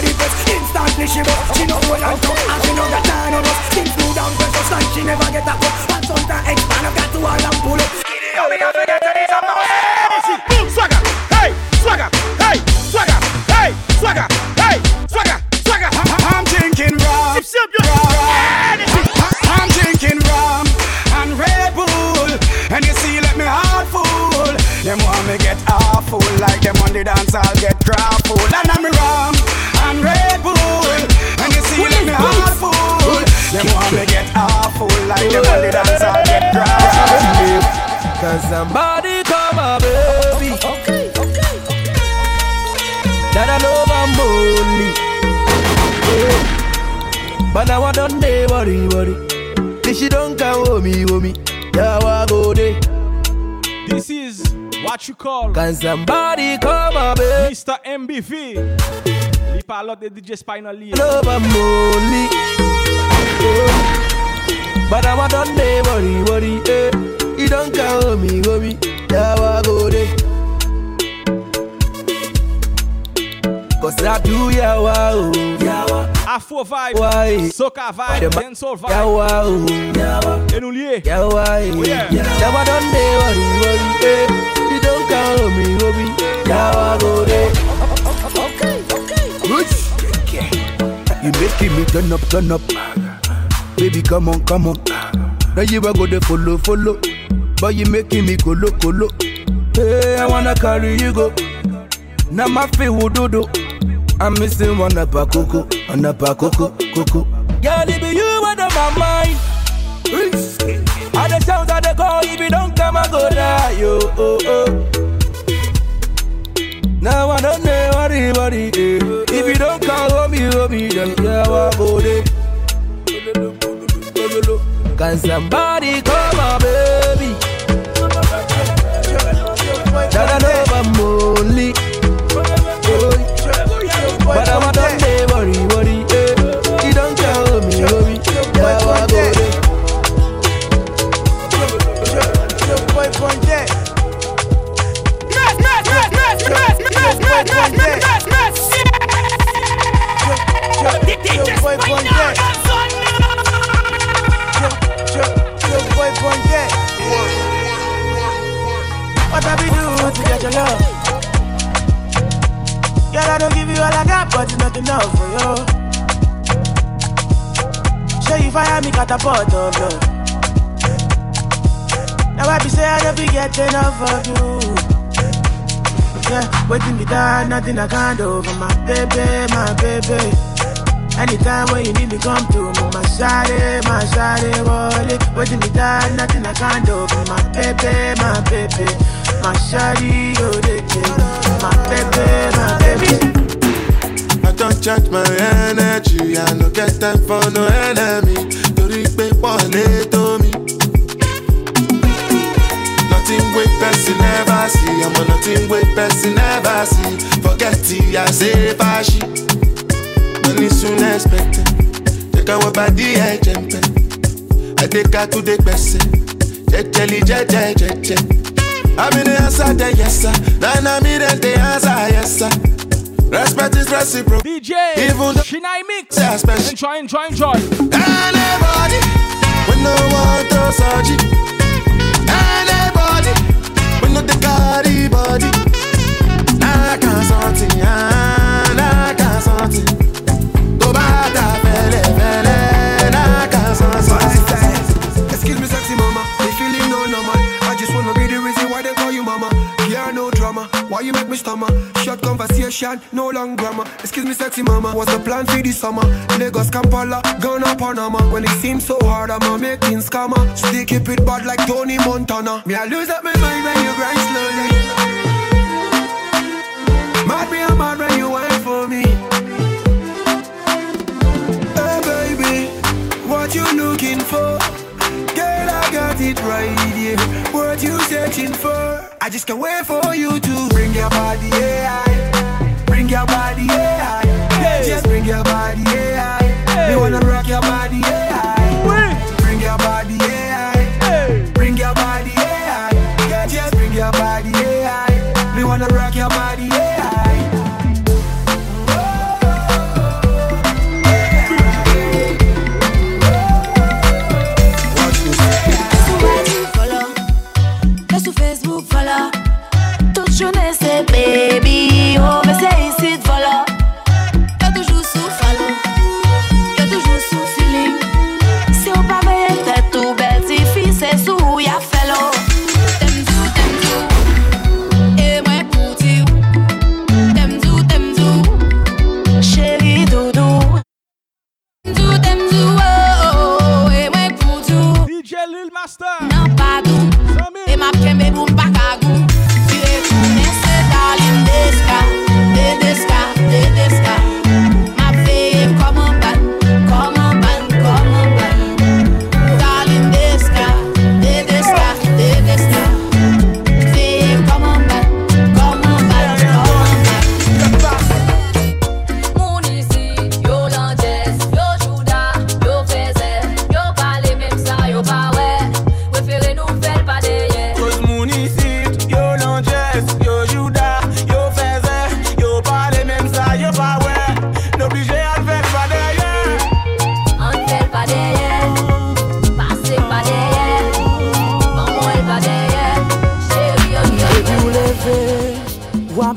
Hot off of the press, instantly she bust She know what I'm from, and she know that none of us Things move down press, like she never get a cut And sometimes expand, I've got to all and pull up Yo, me have to get to this, not Boom, swagger, hey, swagger, hey, swagger, hey, swagger, hey, swagger, swagger. I'm drinking rum. I'm drinking rum and Red Bull, and you see, let me heart full. Them want me get awful, like them on the dance, I'll get grappled. And I'm like them on the dance, I'll get grappled. Cause somebody call my baby Okay, okay That I love and only But now I don't day worry, worry. This she don't come home, me, home me. Yeah, I go there. This is what you call. Can somebody come up, baby? Mr. MBV. Li parlot de DJ Spinal li. Love I'm lonely. Oh. But now I don't day worry, worry. Eh. You don't come home, me, home me. Yeah, I go there. Cause I do yeah wow yeah Afro vibe, Why? soca vibe, Dem- dancehall vibe. yeah wow Et nous lier. yeah why Oh, yeah. Now I don't day worry worry eh. You don't come me home yeah I go there. You making me turn up turn up, baby come on come on. Now you a go there follow follow, but you making me go look, colo colo. Hey I wanna carry you go. Now my feel do do. I'm missing one up a coco, one up a coco, coco. Girl, it be you out of my mind. All the sounds of the call, if you don't come, I go die, yo, oh, oh. Now I don't know it, what. If you don't call, me, me, then yeah, I go there. Can somebody call my baby? That I know I'm only. Oh, but I'm day, worry, worry, eh. You don't tell me, worry, yeah, I go there. What I be do to get your love? Girl, I don't give you all I got, but it's not enough for you. Show you fire me catapult of love. Now I be say I don't be get enough of you. Yeah, waiting me down, nothing I can't do for my baby, my baby. Anytime when you need me, come to me, my shawty, my shawty, wallet. Waiting me down, nothing I can't do my baby, my baby. My shawty, oh, they my baby, my baby. I don't charge my energy, I no get time for no enemy. Torí pé wọlé tó mi. Nothing wey person never see, I'm a nothing wey person never see. Forget it, I say fashi. Money soon expected. Jẹ́ ká wọ́n bá dí ẹ̀jẹ̀ ń pẹ́. Adéka tó dé gbẹ̀sẹ̀. Jẹ́jẹ́lì jẹ́jẹ́ jẹ́jẹ́. Àmì ní answer the yes sir. Nana mi dem dey answer yes sir. Respect is reciprocal. DJ, Even though Shinai Mix. I special. Enjoy, enjoy, enjoy. Anybody when no one to surgery. Anybody when no the carry body. I can't something, I can't something. Why they call you mama. Yeah, no drama. Why you make me stammer? Short conversation, no long grammar. Excuse me, sexy mama. What's the plan for this summer? Lagos, Kampala, Ghana, Panama. When it seems so hard, I'm a making scammer. Still keep it bad like Tony Montana. Me, I lose up my mind when you grind slowly. Mad me, I'm mad when you wait for me. What you looking for? Girl, I got it right here. What you searching for? I just can't wait for you to bring your body, yeah. Bring your body, yeah. Just bring your body, yeah. Me wanna rock your body, yeah. Bring your body, yeah. Bring your body, yeah. Just bring your body, yeah. Me wanna rock your body,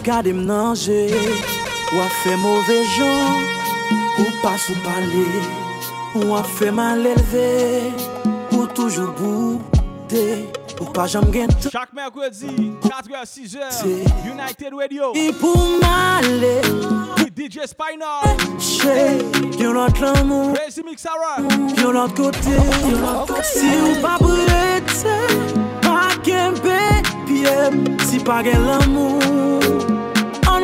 Gade m nanje, wafè mouve jan, ou pas ou pale, wafè mal elve, ou toujou boude, ou pa jam gen te. Chak mèrkwèdi, 4h, 6h, United Radio. I pou male, DJ Spinal, Che, yon lot l'amou, Crazy Mixara, yon lot kote, yon lot kote. Si ou pa brete, pa kempe, pie, si pa gen l'amou.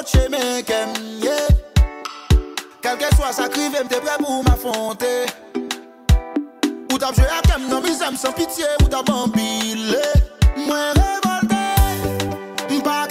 coacher mes kem, yeah. Quel que soit sa crive, m'te prêt pour m'affronter. Ou t'as joué à kem, non, mis sans pitié, ou t'as bambillé. Moi révolté, m'pas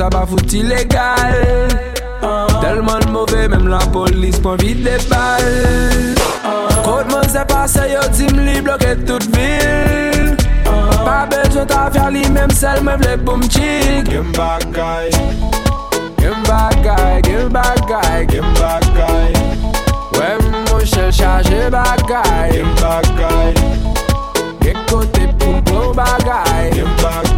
sa ba fout ilegal Telman mouve, mèm la polis pon vide de bal Kote moun se pase, yo dim li bloke tout vil Pa bezon ta fya li, mèm sel mè vle pou mchik Gim bagay Gim bagay, gim bagay, gim bagay Wè moun chel chaje bagay Gim bagay Gek kote pou mplon bagay Gim bagay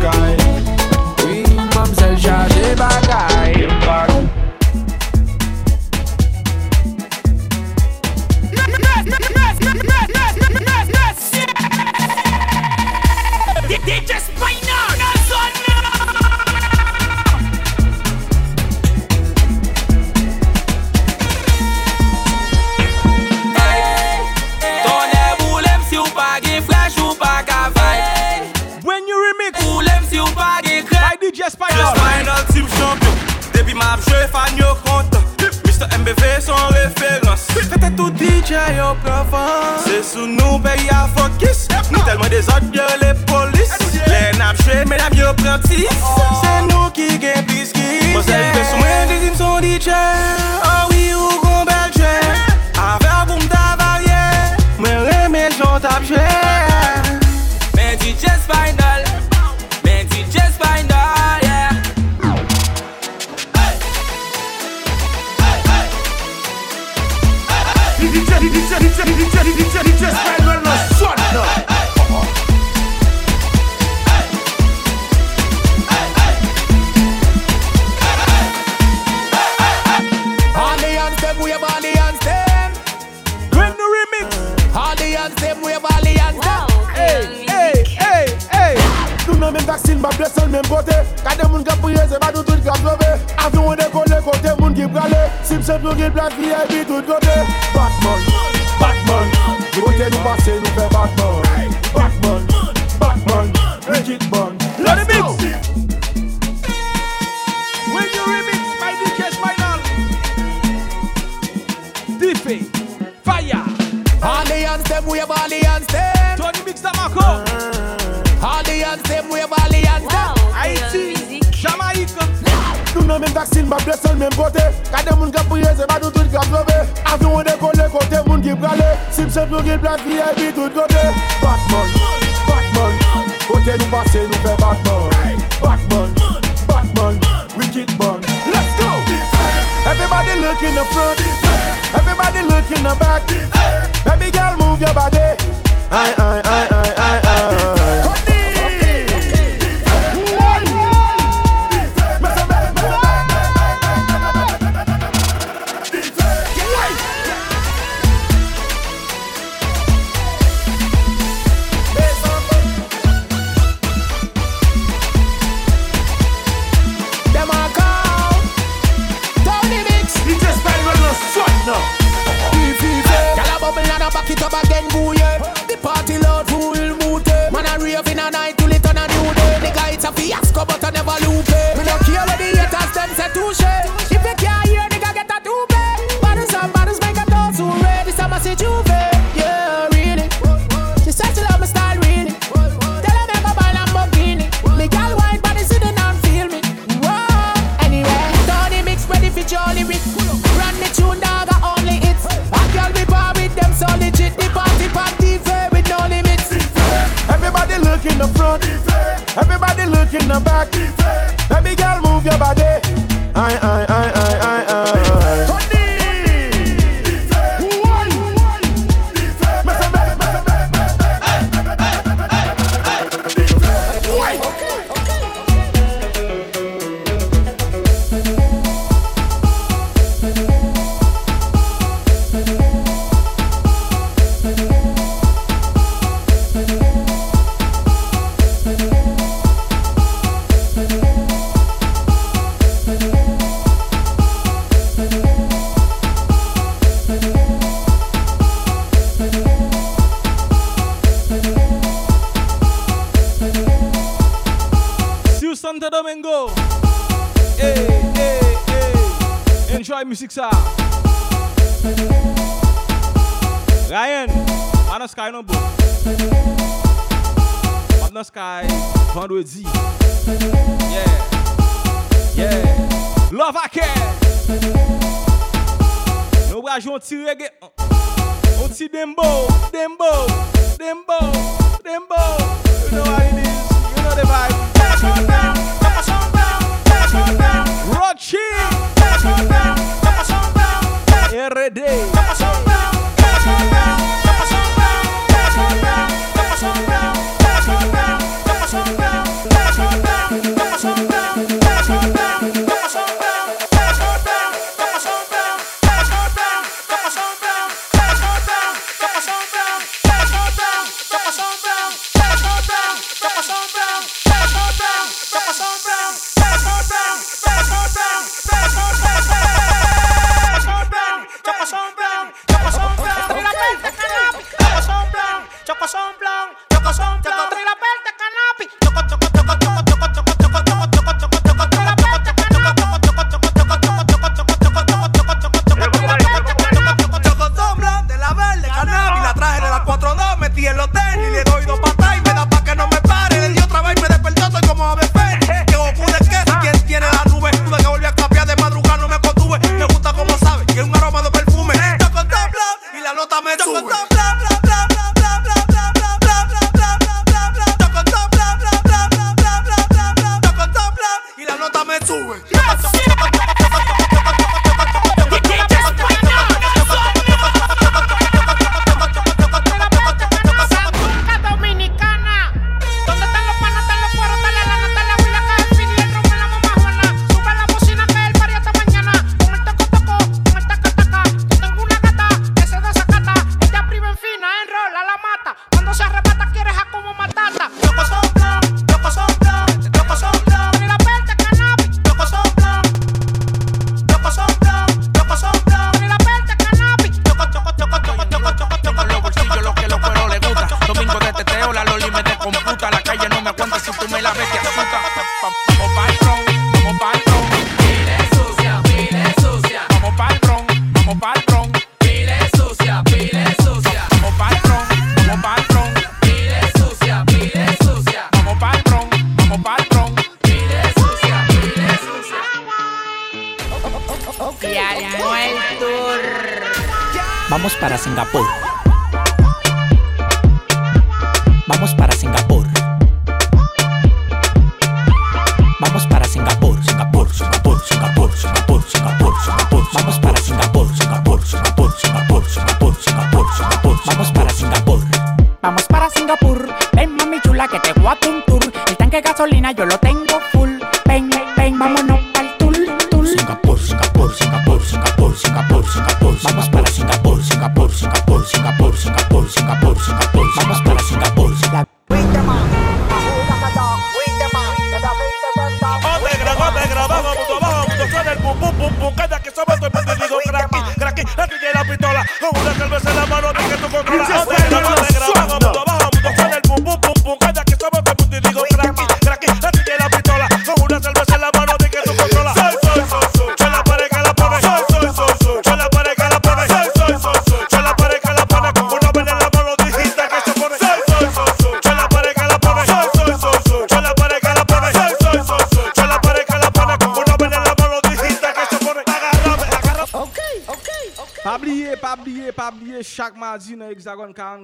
son plan, locos son.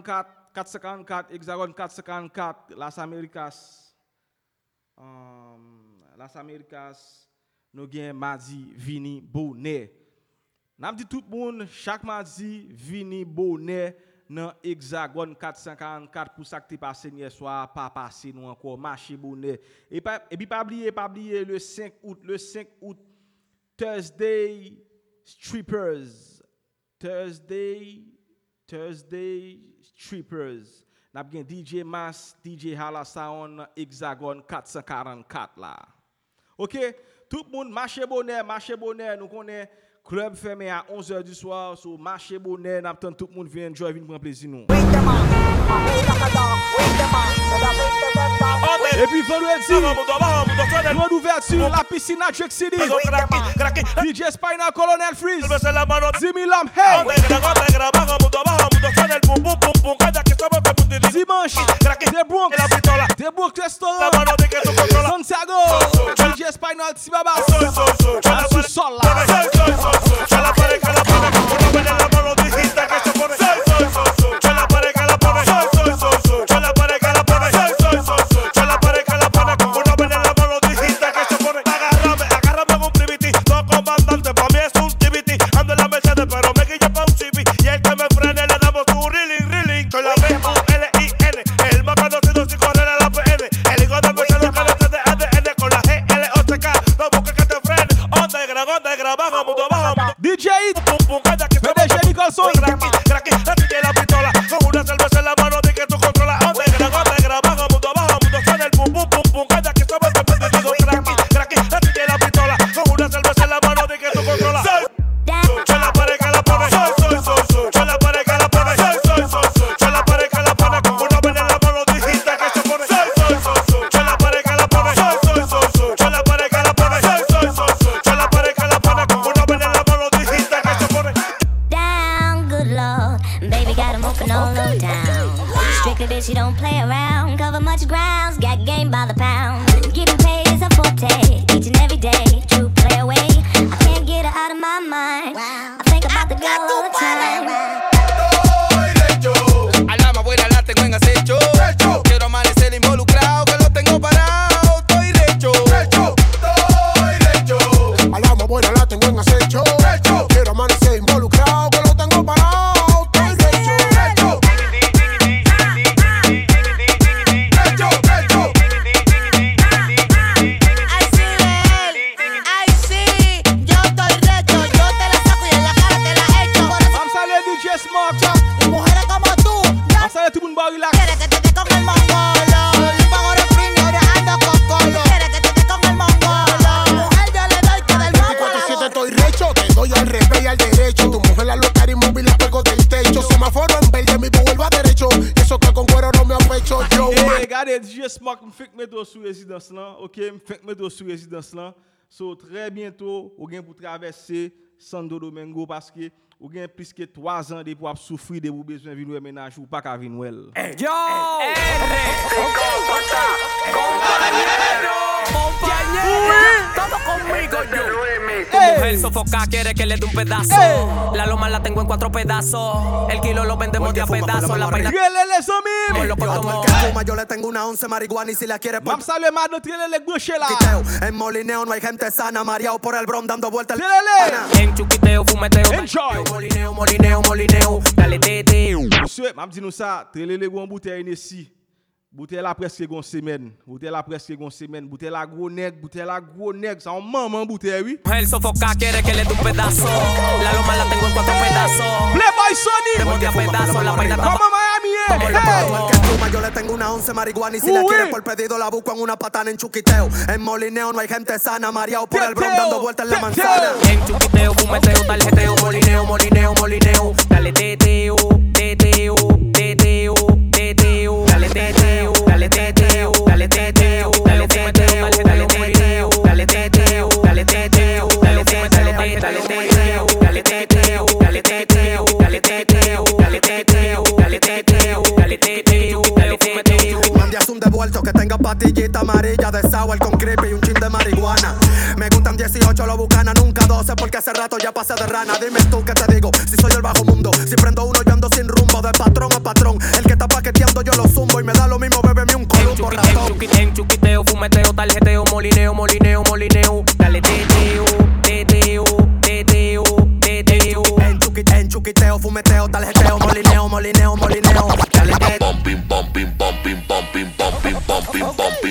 454, 454, Hexagon 454, Las Amerikas, um, Las Amerikas, nou gen Madi Vini Bonnet. Nam di tout moun, chak Madi Vini Bonnet nan Hexagon 454 pou sa ki te pase nye swa, pa pase nou anko, mache Bonnet. E, pa, e bi pabliye, pabliye le 5 out, le 5 out, Thursday Strippers, Thursday, Thursday Trippers. Nap gen DJ Mas, DJ Halasaon, Hexagon 444 la. Ok, tout moun mache bonè, mache bonè, nou konen klub fermé à 11h du soir, so mache bonè, nap ten tout moun vyen, joy vin pren plezi nou. Et puis vendredi, grande ouverture, la piscine à Drake City. DJ Spina, Colonel Freeze. Jimmy hey! Dimanche, The Bronx, The Bronx DJ Spinal Tibaba, sous-sol là. yo sous résidence là. So, très bientôt, vous avez traverser Santo Domingo parce que vous avez plus que 3 ans de pour souffrir de vous besoin de ou pas La La. Con lo corto que fuma, yo le tengo una once marihuana y si la quiere la. Quiteo. En Molineo no hay gente sana, mareado por el bron dando vueltas. En chuquiteo, fumeteo. Enjoy. Molineo, molineo, molineo. Dale teteo. Monsye, mam di nou sa, trele le gwen bouteille nesi. Bouteille la preske gon semen. Bouteille la preske gon semen. Bouteille la gros neg, bouteille la gros neg. Sa on maman bouteille, oui. Mujer sofoca, quiere que le dé un pedazo. La loma la tengo en cuatro pedazos. Playboy Sony. Tenemos de a pedazos. La peina está Como Miami, eh. El que fuma, yo le tengo una once marihuana y si la Uy. quiere por pedido la busco en una patana en chuquiteo. En Molineo no hay gente sana, mareado por el bron dando vueltas en la manzana. En chuquiteo, fumeteo, tarjeteo, molineo, molineo, molineo. Dale teteo, teteo, teteo. Sour con creepy y un chin de marihuana. Me gustan 18, lo bucana, nunca 12 porque hace rato ya pasé de rana. Dime tú qué te digo, si soy el bajo mundo. Si prendo uno yo ando sin rumbo, de patrón a patrón. El que está paqueteando yo lo zumbo y me da lo mismo, bébeme un columbo ratón. En chuquiteo, fumeteo, tarjeteo, molineo, molineo, molineo. Dale teteo, teteo, teteo, teteo. En chuquiteo, en chuquiteo, fumeteo, tarjeteo, molineo, molineo, molineo. Dale teteo. A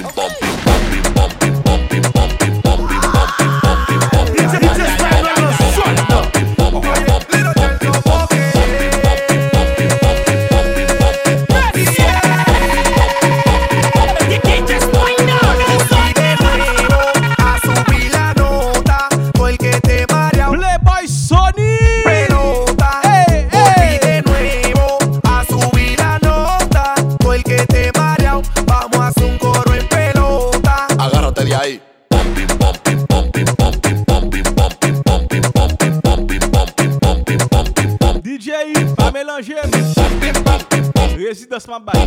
my body.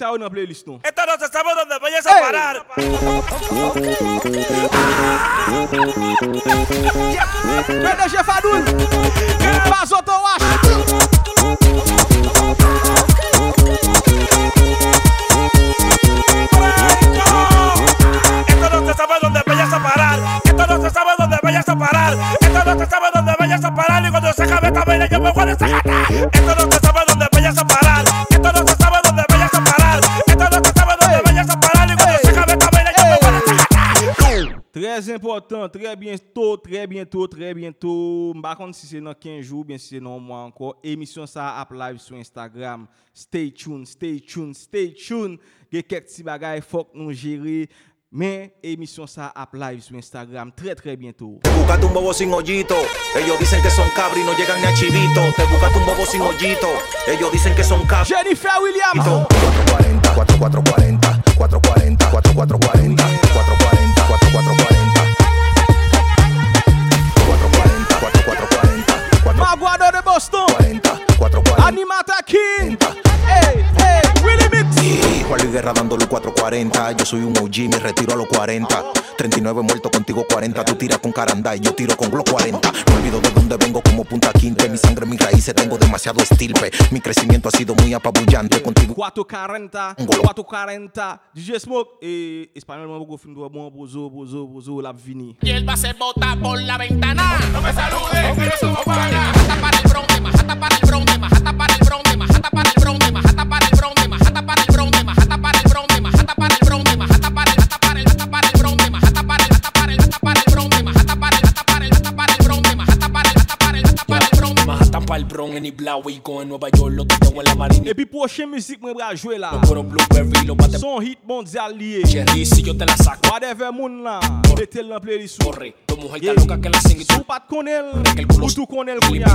ça ou dans playlist. Et bientôt, très bientôt, je si c'est dans 15 jours, bien si c'est dans un mois encore, émission ça up live sur Instagram. Stay tuned, stay tuned, stay tuned. Il y a quelques petits bagages, faut que nous gérer. Mais émission ça ap live sur Instagram très très bientôt. Te buscaste un bobo sin hoyito, ellos dicen que son cabri no llegan ni a chivito. Te buscaste un bobo sin hoyito, ellos dicen que son cabri. Jennifer Williams. 440, 4440, 440, 4440, 440, 4440. Ma guarda de Boston. 40, 4, 40. Animata aquí. 40, hey. Juan Luis Guerra dándole 440. Yo soy un OG me retiro a los 40. 39 muertos, contigo 40. Tú tiras con caranda y yo tiro con Glock 40. No olvido de dónde vengo como punta quinte. Mi sangre, mis raíces, tengo demasiado estilpe. Mi crecimiento ha sido muy apabullante. Contigo 440, 440, DJ Smoke mwen go fin do bon bozo bozo bozo la vini. Y él va a ser bota por la ventana. No me saludes, que no somos panas. Majata para el bronce, majata para el bronce, majata para el bronce, majata para Pa'l Bronx, any Blawico en Nueva York, lo tengo en la marina. E pi poche müzik mwen bra jwe la. Lo puro Blueberry, lo bate Son hit mondial liye. Cherry, si yo te la saco. Whatever moun la, metel nan playlist. Corre, tu mujer está loca que la sigue. Sou pat konel, ou tou konel Y kounya.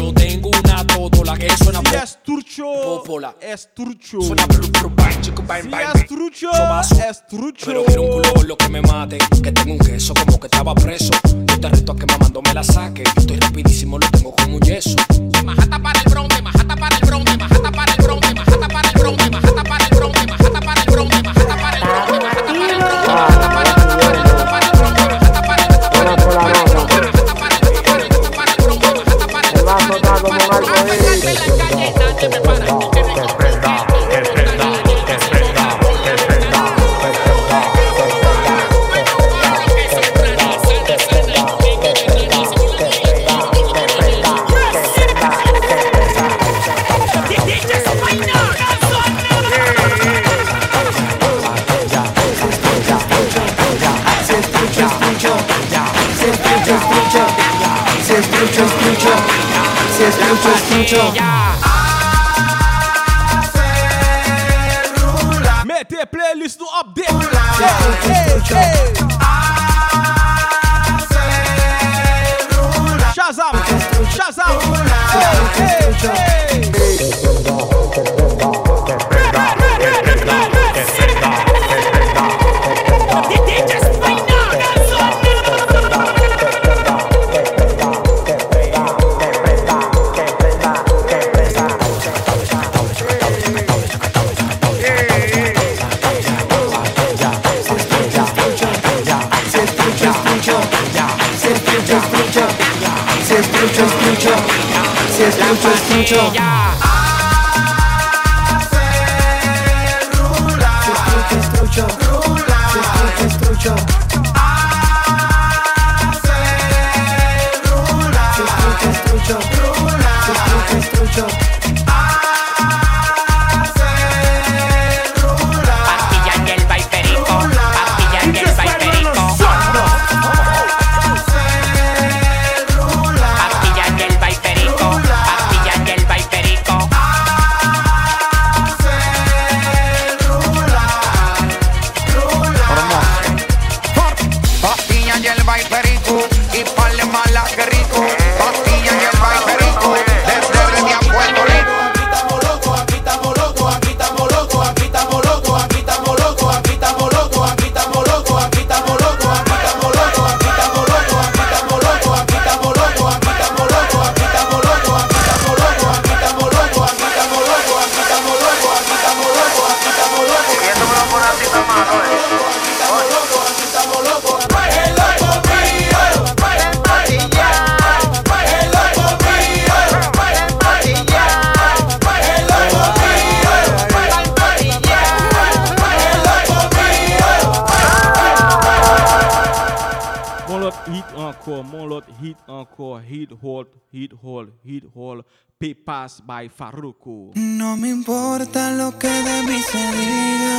yo tengo una totola que suena Si es turcho, popola. es turcho. Suena blu, blu, bang, chico, bang, Si bang, es bang. trucho, Sobazo. es trucho. Pero quiero un culo con lo que me mate. Que tengo un queso como que estaba preso. Yo te reto a que mamando me la saque. Estoy rapidísimo, lo tengo como un yeso que me para. escucho, escucho, si escucho, escucho. Meter playlist do update. Hey, hey, hey. Si escucho, escucho. Encore, hit hold, hit hold, hit hold, pay pass by Farruko. No me importa lo que de mí se diga.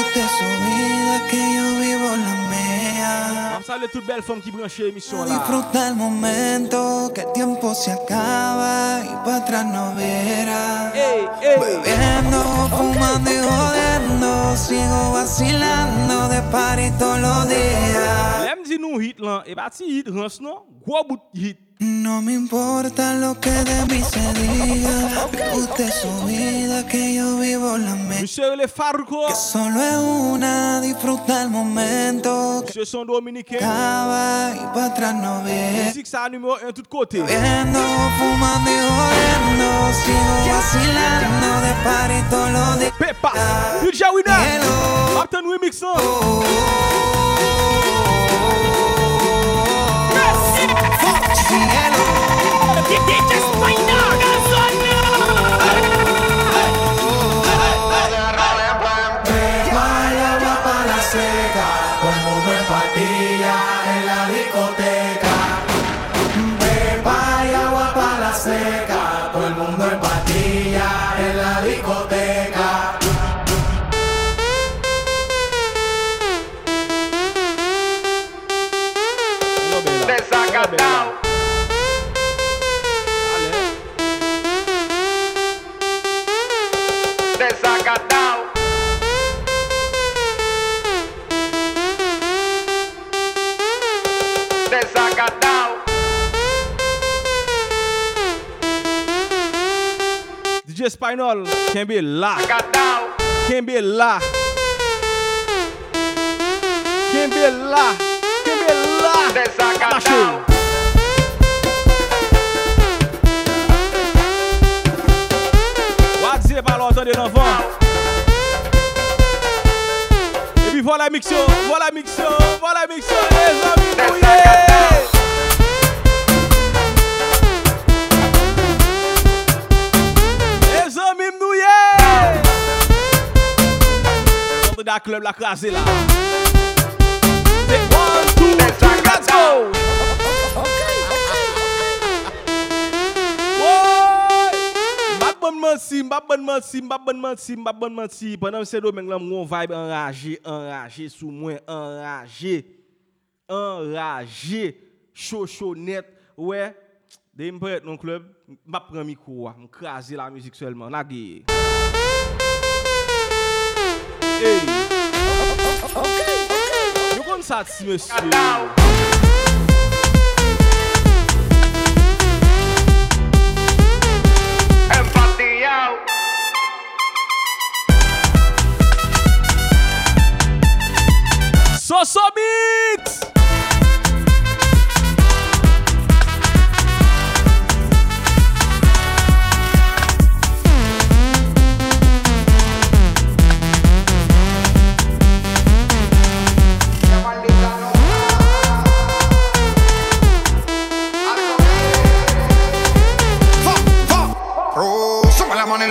Usted su vida, que yo vivo la mía. Am salve tout belle femme qui branche émission là. Disfruta el momento, que el tiempo se acaba y para atrás no verá. Bebiendo, fumando y jodiendo, sigo vacilando de party todos los días. Lem di nou hit lan, e ba ti hit rans non, gwo bout hit. No me importa lo que de mí se diga. Que usted su vida, que yo vivo la mía. Que solo es una, disfruta el momento. Dominicain. Acaba y para atrás no viene. Musique ça numéro 1 tout côté. Viendo, fumando y jodiendo. Sigo vacilando de party todos los días. Pepa, DJ Winner. Captain cielo. ¡Dientes, DJ Spinol can be locked. Can be locked. Can be locked. Can be locked. Desagadão. What's it about on the Novon? Et puis voilà Mixo, voilà Mixo, voilà Mixo, les amis mouillés rentre da klub la krasi la One, two, three, let's go! Mbansi, mbansi, mbansi, mbansi Pendan mse do menk lan mwen vibe enraje, enraje sou mwen, enraje Enraje, chochonet, we De mpret non klub, mbap pran mikou wa, mkraze la müzik selman, nage Hey. Okay, okay. Eu kon sa ti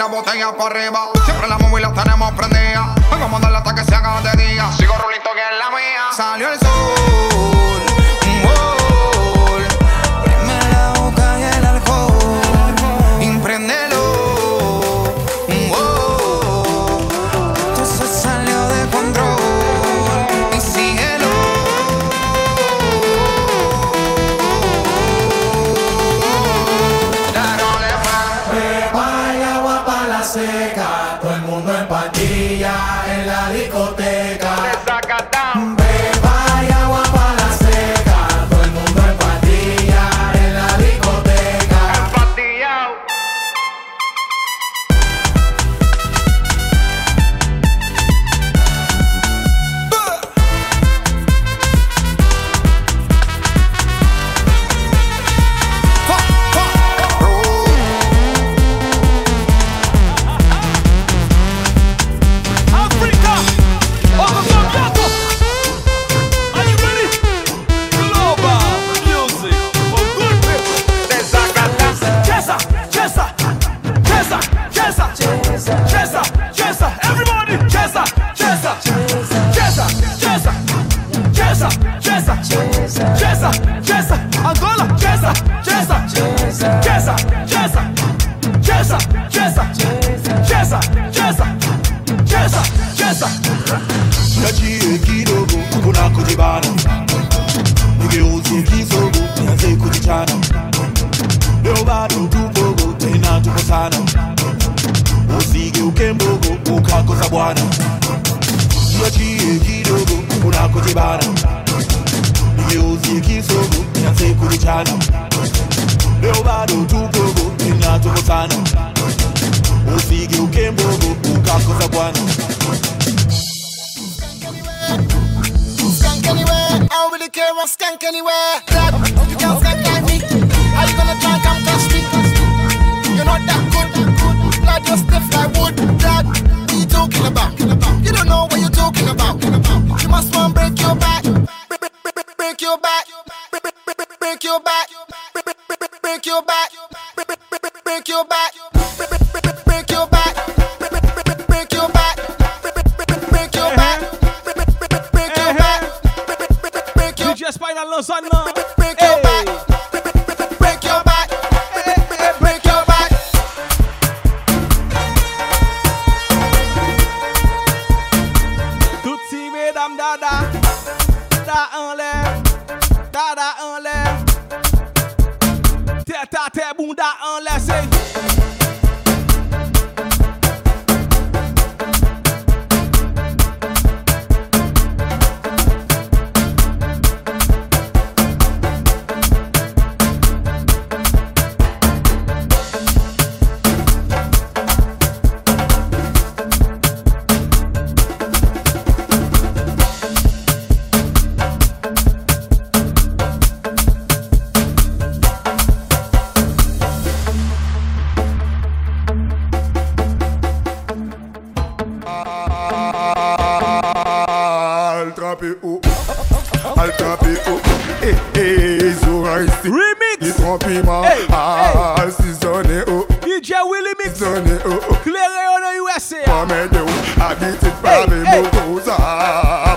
botella para arriba. Siempre la móvil la tenemos prendida.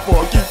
porquinho.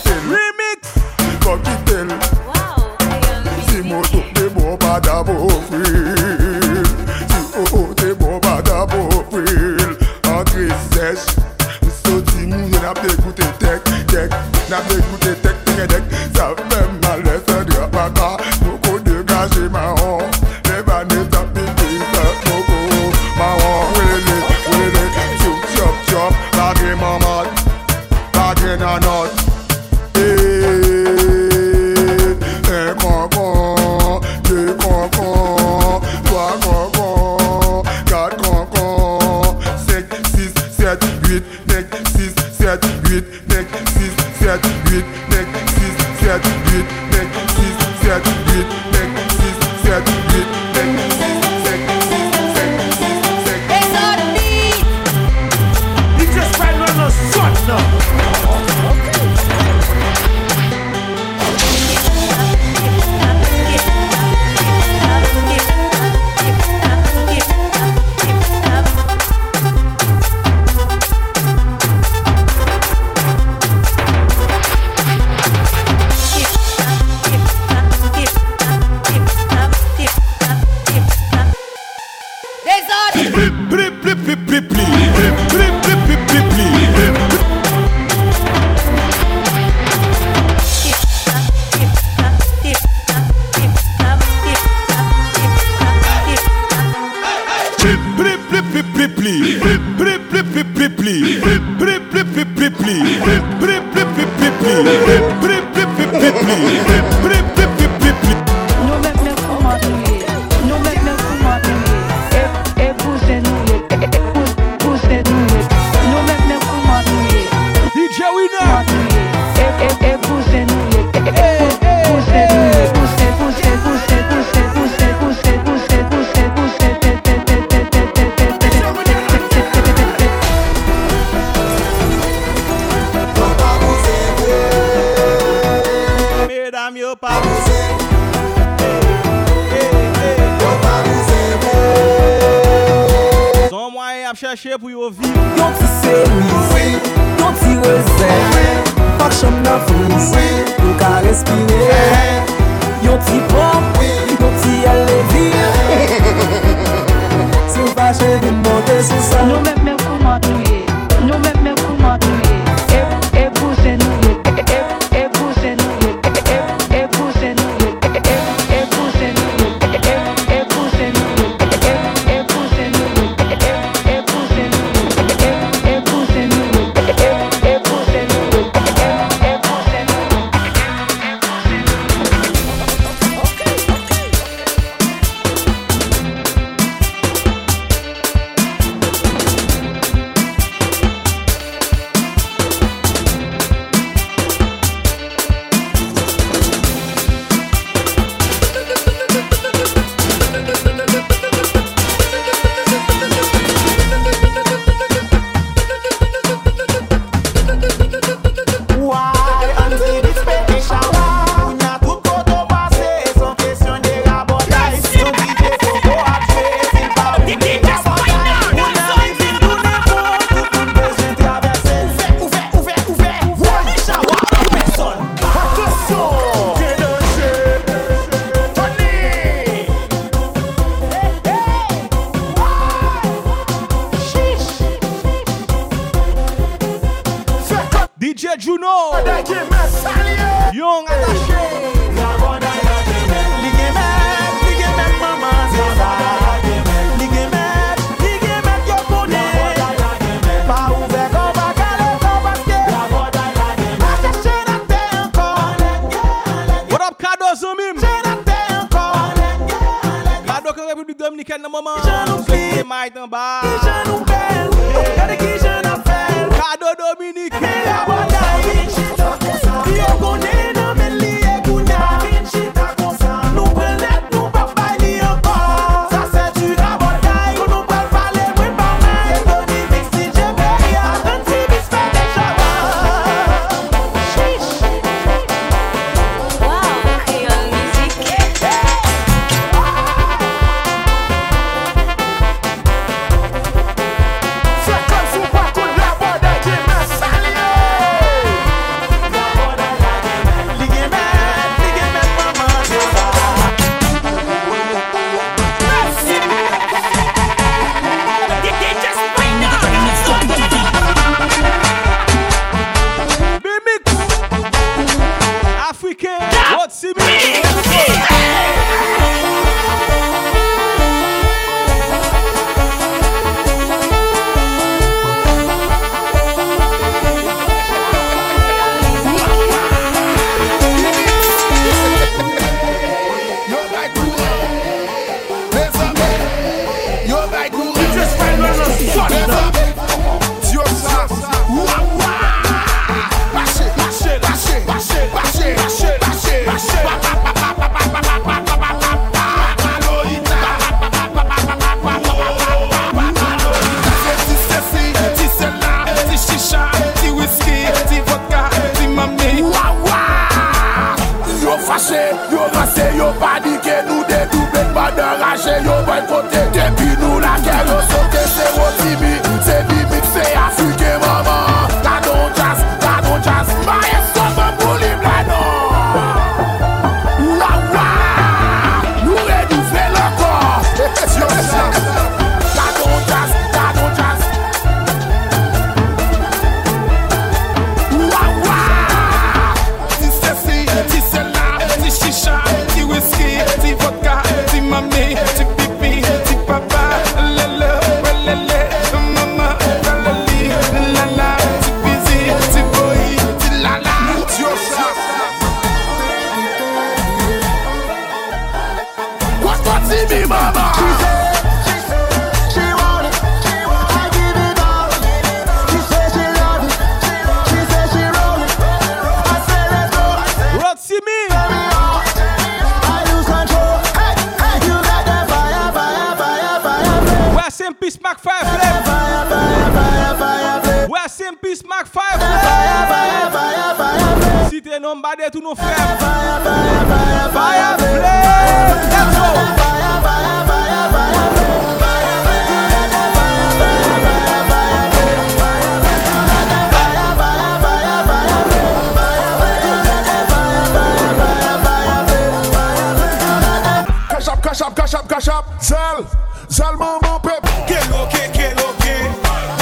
up, cash up, cash up. Zel, Zel, mon, mon peuple. Quel ok, quel ok. Ok.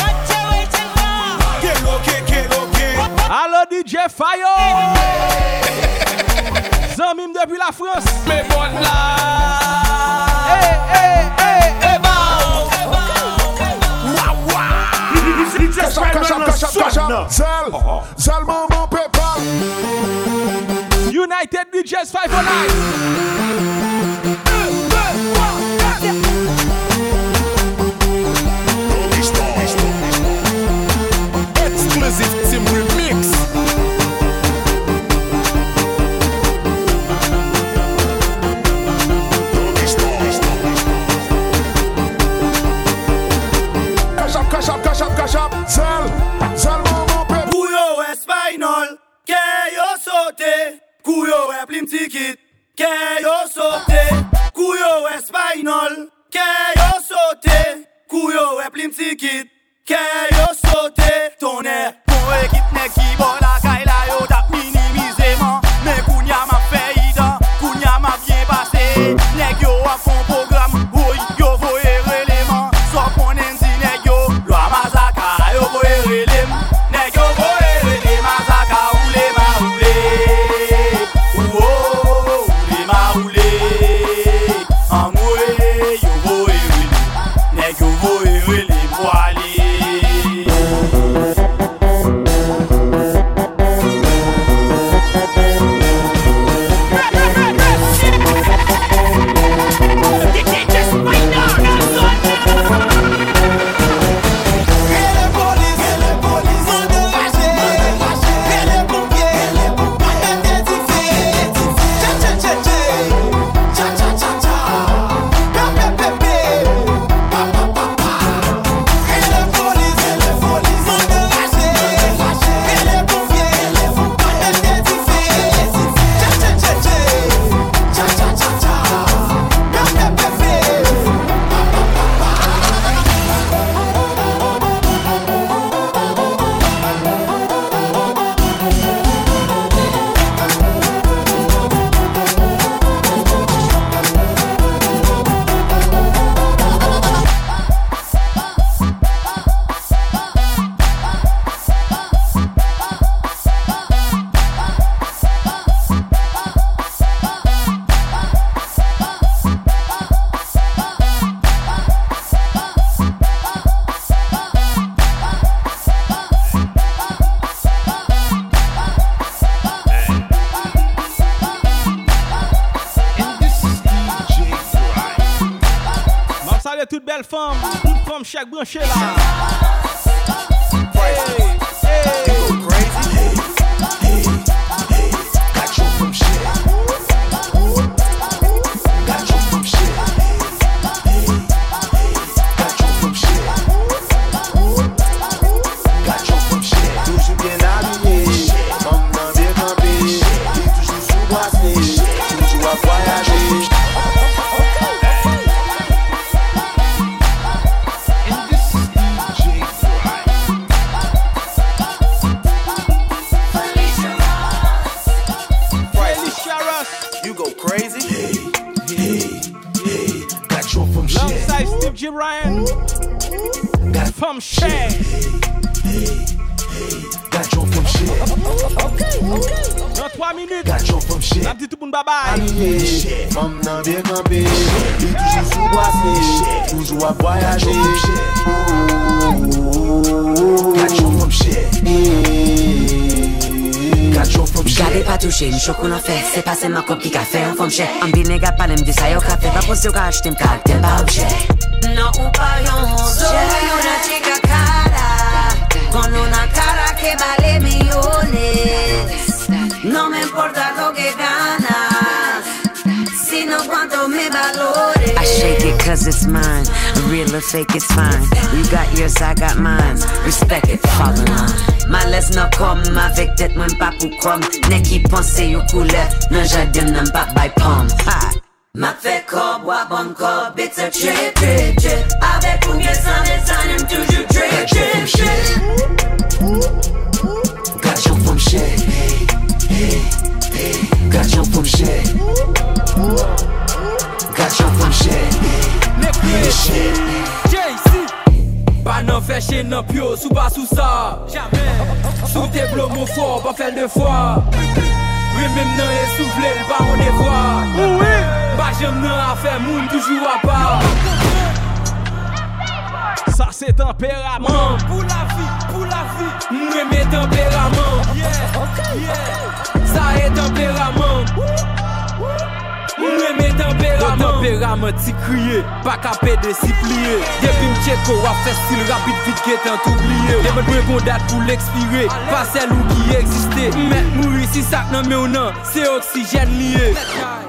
Allo DJ Fire. Zamim depuis la France. Mais bon là. Hey, hey, hey, hey, Cash up, cash up, cash up, cash up. Zel, Zel, mon, mon peuple. United DJs 509. yo e plim tikit Ke yo sote Kou yo e spaynol Ke yo sote Kou yo e plim tikit Ke yo sote Tonè, pou ekip nek ki bon la kaila. Alongside Steve J. Ryan. Femme chère. Dans 3 minutes. La petite tout le monde bye bye. Habillé, comme dans des campés, et toujours sous-boissé, toujours à voyager. Gade pa touche, m chok ou nan fe Se pa se man kop ki ka fe an fom che An bi nega pale m di sa yo ka fe Pa yo ka achete m pa obje No upa yon Soy una chica cara Con una cara que vale millones No me importa lo que ganas Sino cuánto me valores I shake it cause it's mine. Real or fake it's fine. You got yours, I got mine. Respect it, fall in line Malez nan kom, avek tet mwen pa pou krom Nek ki panse yo koule, nan jadem nan pa bay pom. Ma fe kob, wabon kob, it's a trip, trip, trip Avek ou mye san, mye san, m toujou trip, trip, trip Gajan fom che, gajan fom che Gajan fom che, mye che Ba nan fèche nan pyo, sou ba sou sa Sou te blo moun fò, ba fèl de fò Wè mèm nan e souflè, l'ba on e vwa Ba jèm nan a fè moun, toujou a pa Sa se tempèraman Pou la vi, pou la vi Mwen mè tempèraman Sa e tempèraman Mwen men temperament Temperament ti kriye Pak apè de si pliye Depi mche ko wap fè stil rapit vit ke tan t'oubliye Demen mwen kon dat pou l'ekspire Pasel ou ki eksiste Mwen mouri si sak nan mè ou nan Se oksijen liye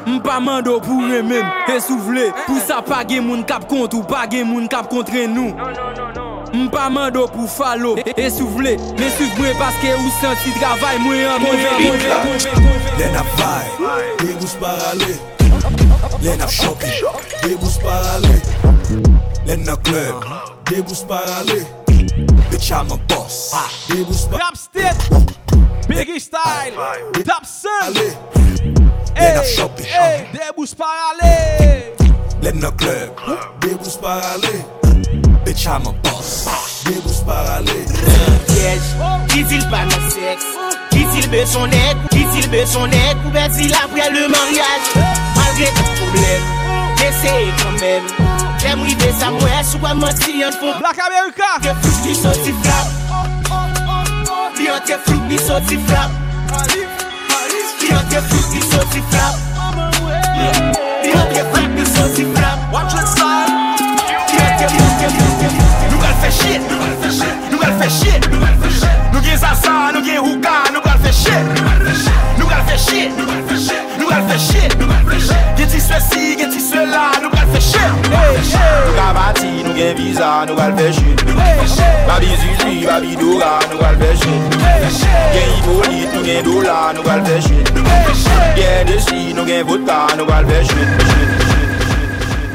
Mpa mando pou remem E sou vle Pou sa pa gen moun kap kont ou pa gen moun kap kontre nou Mpa mando pou falo E sou vle Mwen suiv mwen paske ou senti travay mwen an mwen an mwen an Mwen an mwen an Mwen an mwen an Mwen an mwen an Lè nap shoki, debous parale. Lè nap klub, debous parale. Bitch I'm a boss, debous parale. Rap state, Biggie style, Top Sun Lè nap shoki, debous parale. Lè nap klub, debous parale. Bitch, I'm a boss. Débouche par aller. Piège, dit-il pas mon sexe. Dit-il veut son aide, dit-il veut son aide. Ou il après le mariage? Malgré tout problème, j'essaie quand même. J'aime river sa mouette, sous un menti, un fond. Black America! Que fè shit, nou pral fè shit Nou gen zaza, nou gen houka, nou pral fè shit Nou pral fè shit, nou pral fè shit Gen ti se si, gen ti se la, nou pral fè shit Nou ka bati, nou gen viza, nou pral fè shit Babi zizi, babi doga, nou pral fè shit Gen ibolit, nou gen dola, nou pral fè shit Gen desi, nou gen vodka, nou pral fè shit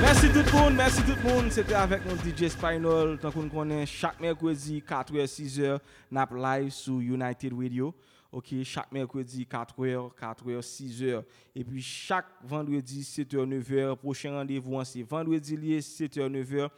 Merci tout le monde, merci tout le monde. C'était avec mon DJ Spinal. Tant qu'on connaît chaque mercredi 4h 6h nap live sur United Radio. OK, chaque mercredi 4h 4h 6h et puis chaque vendredi 7h 9h prochain rendez-vous hein, c'est vendredi lié 7h 9h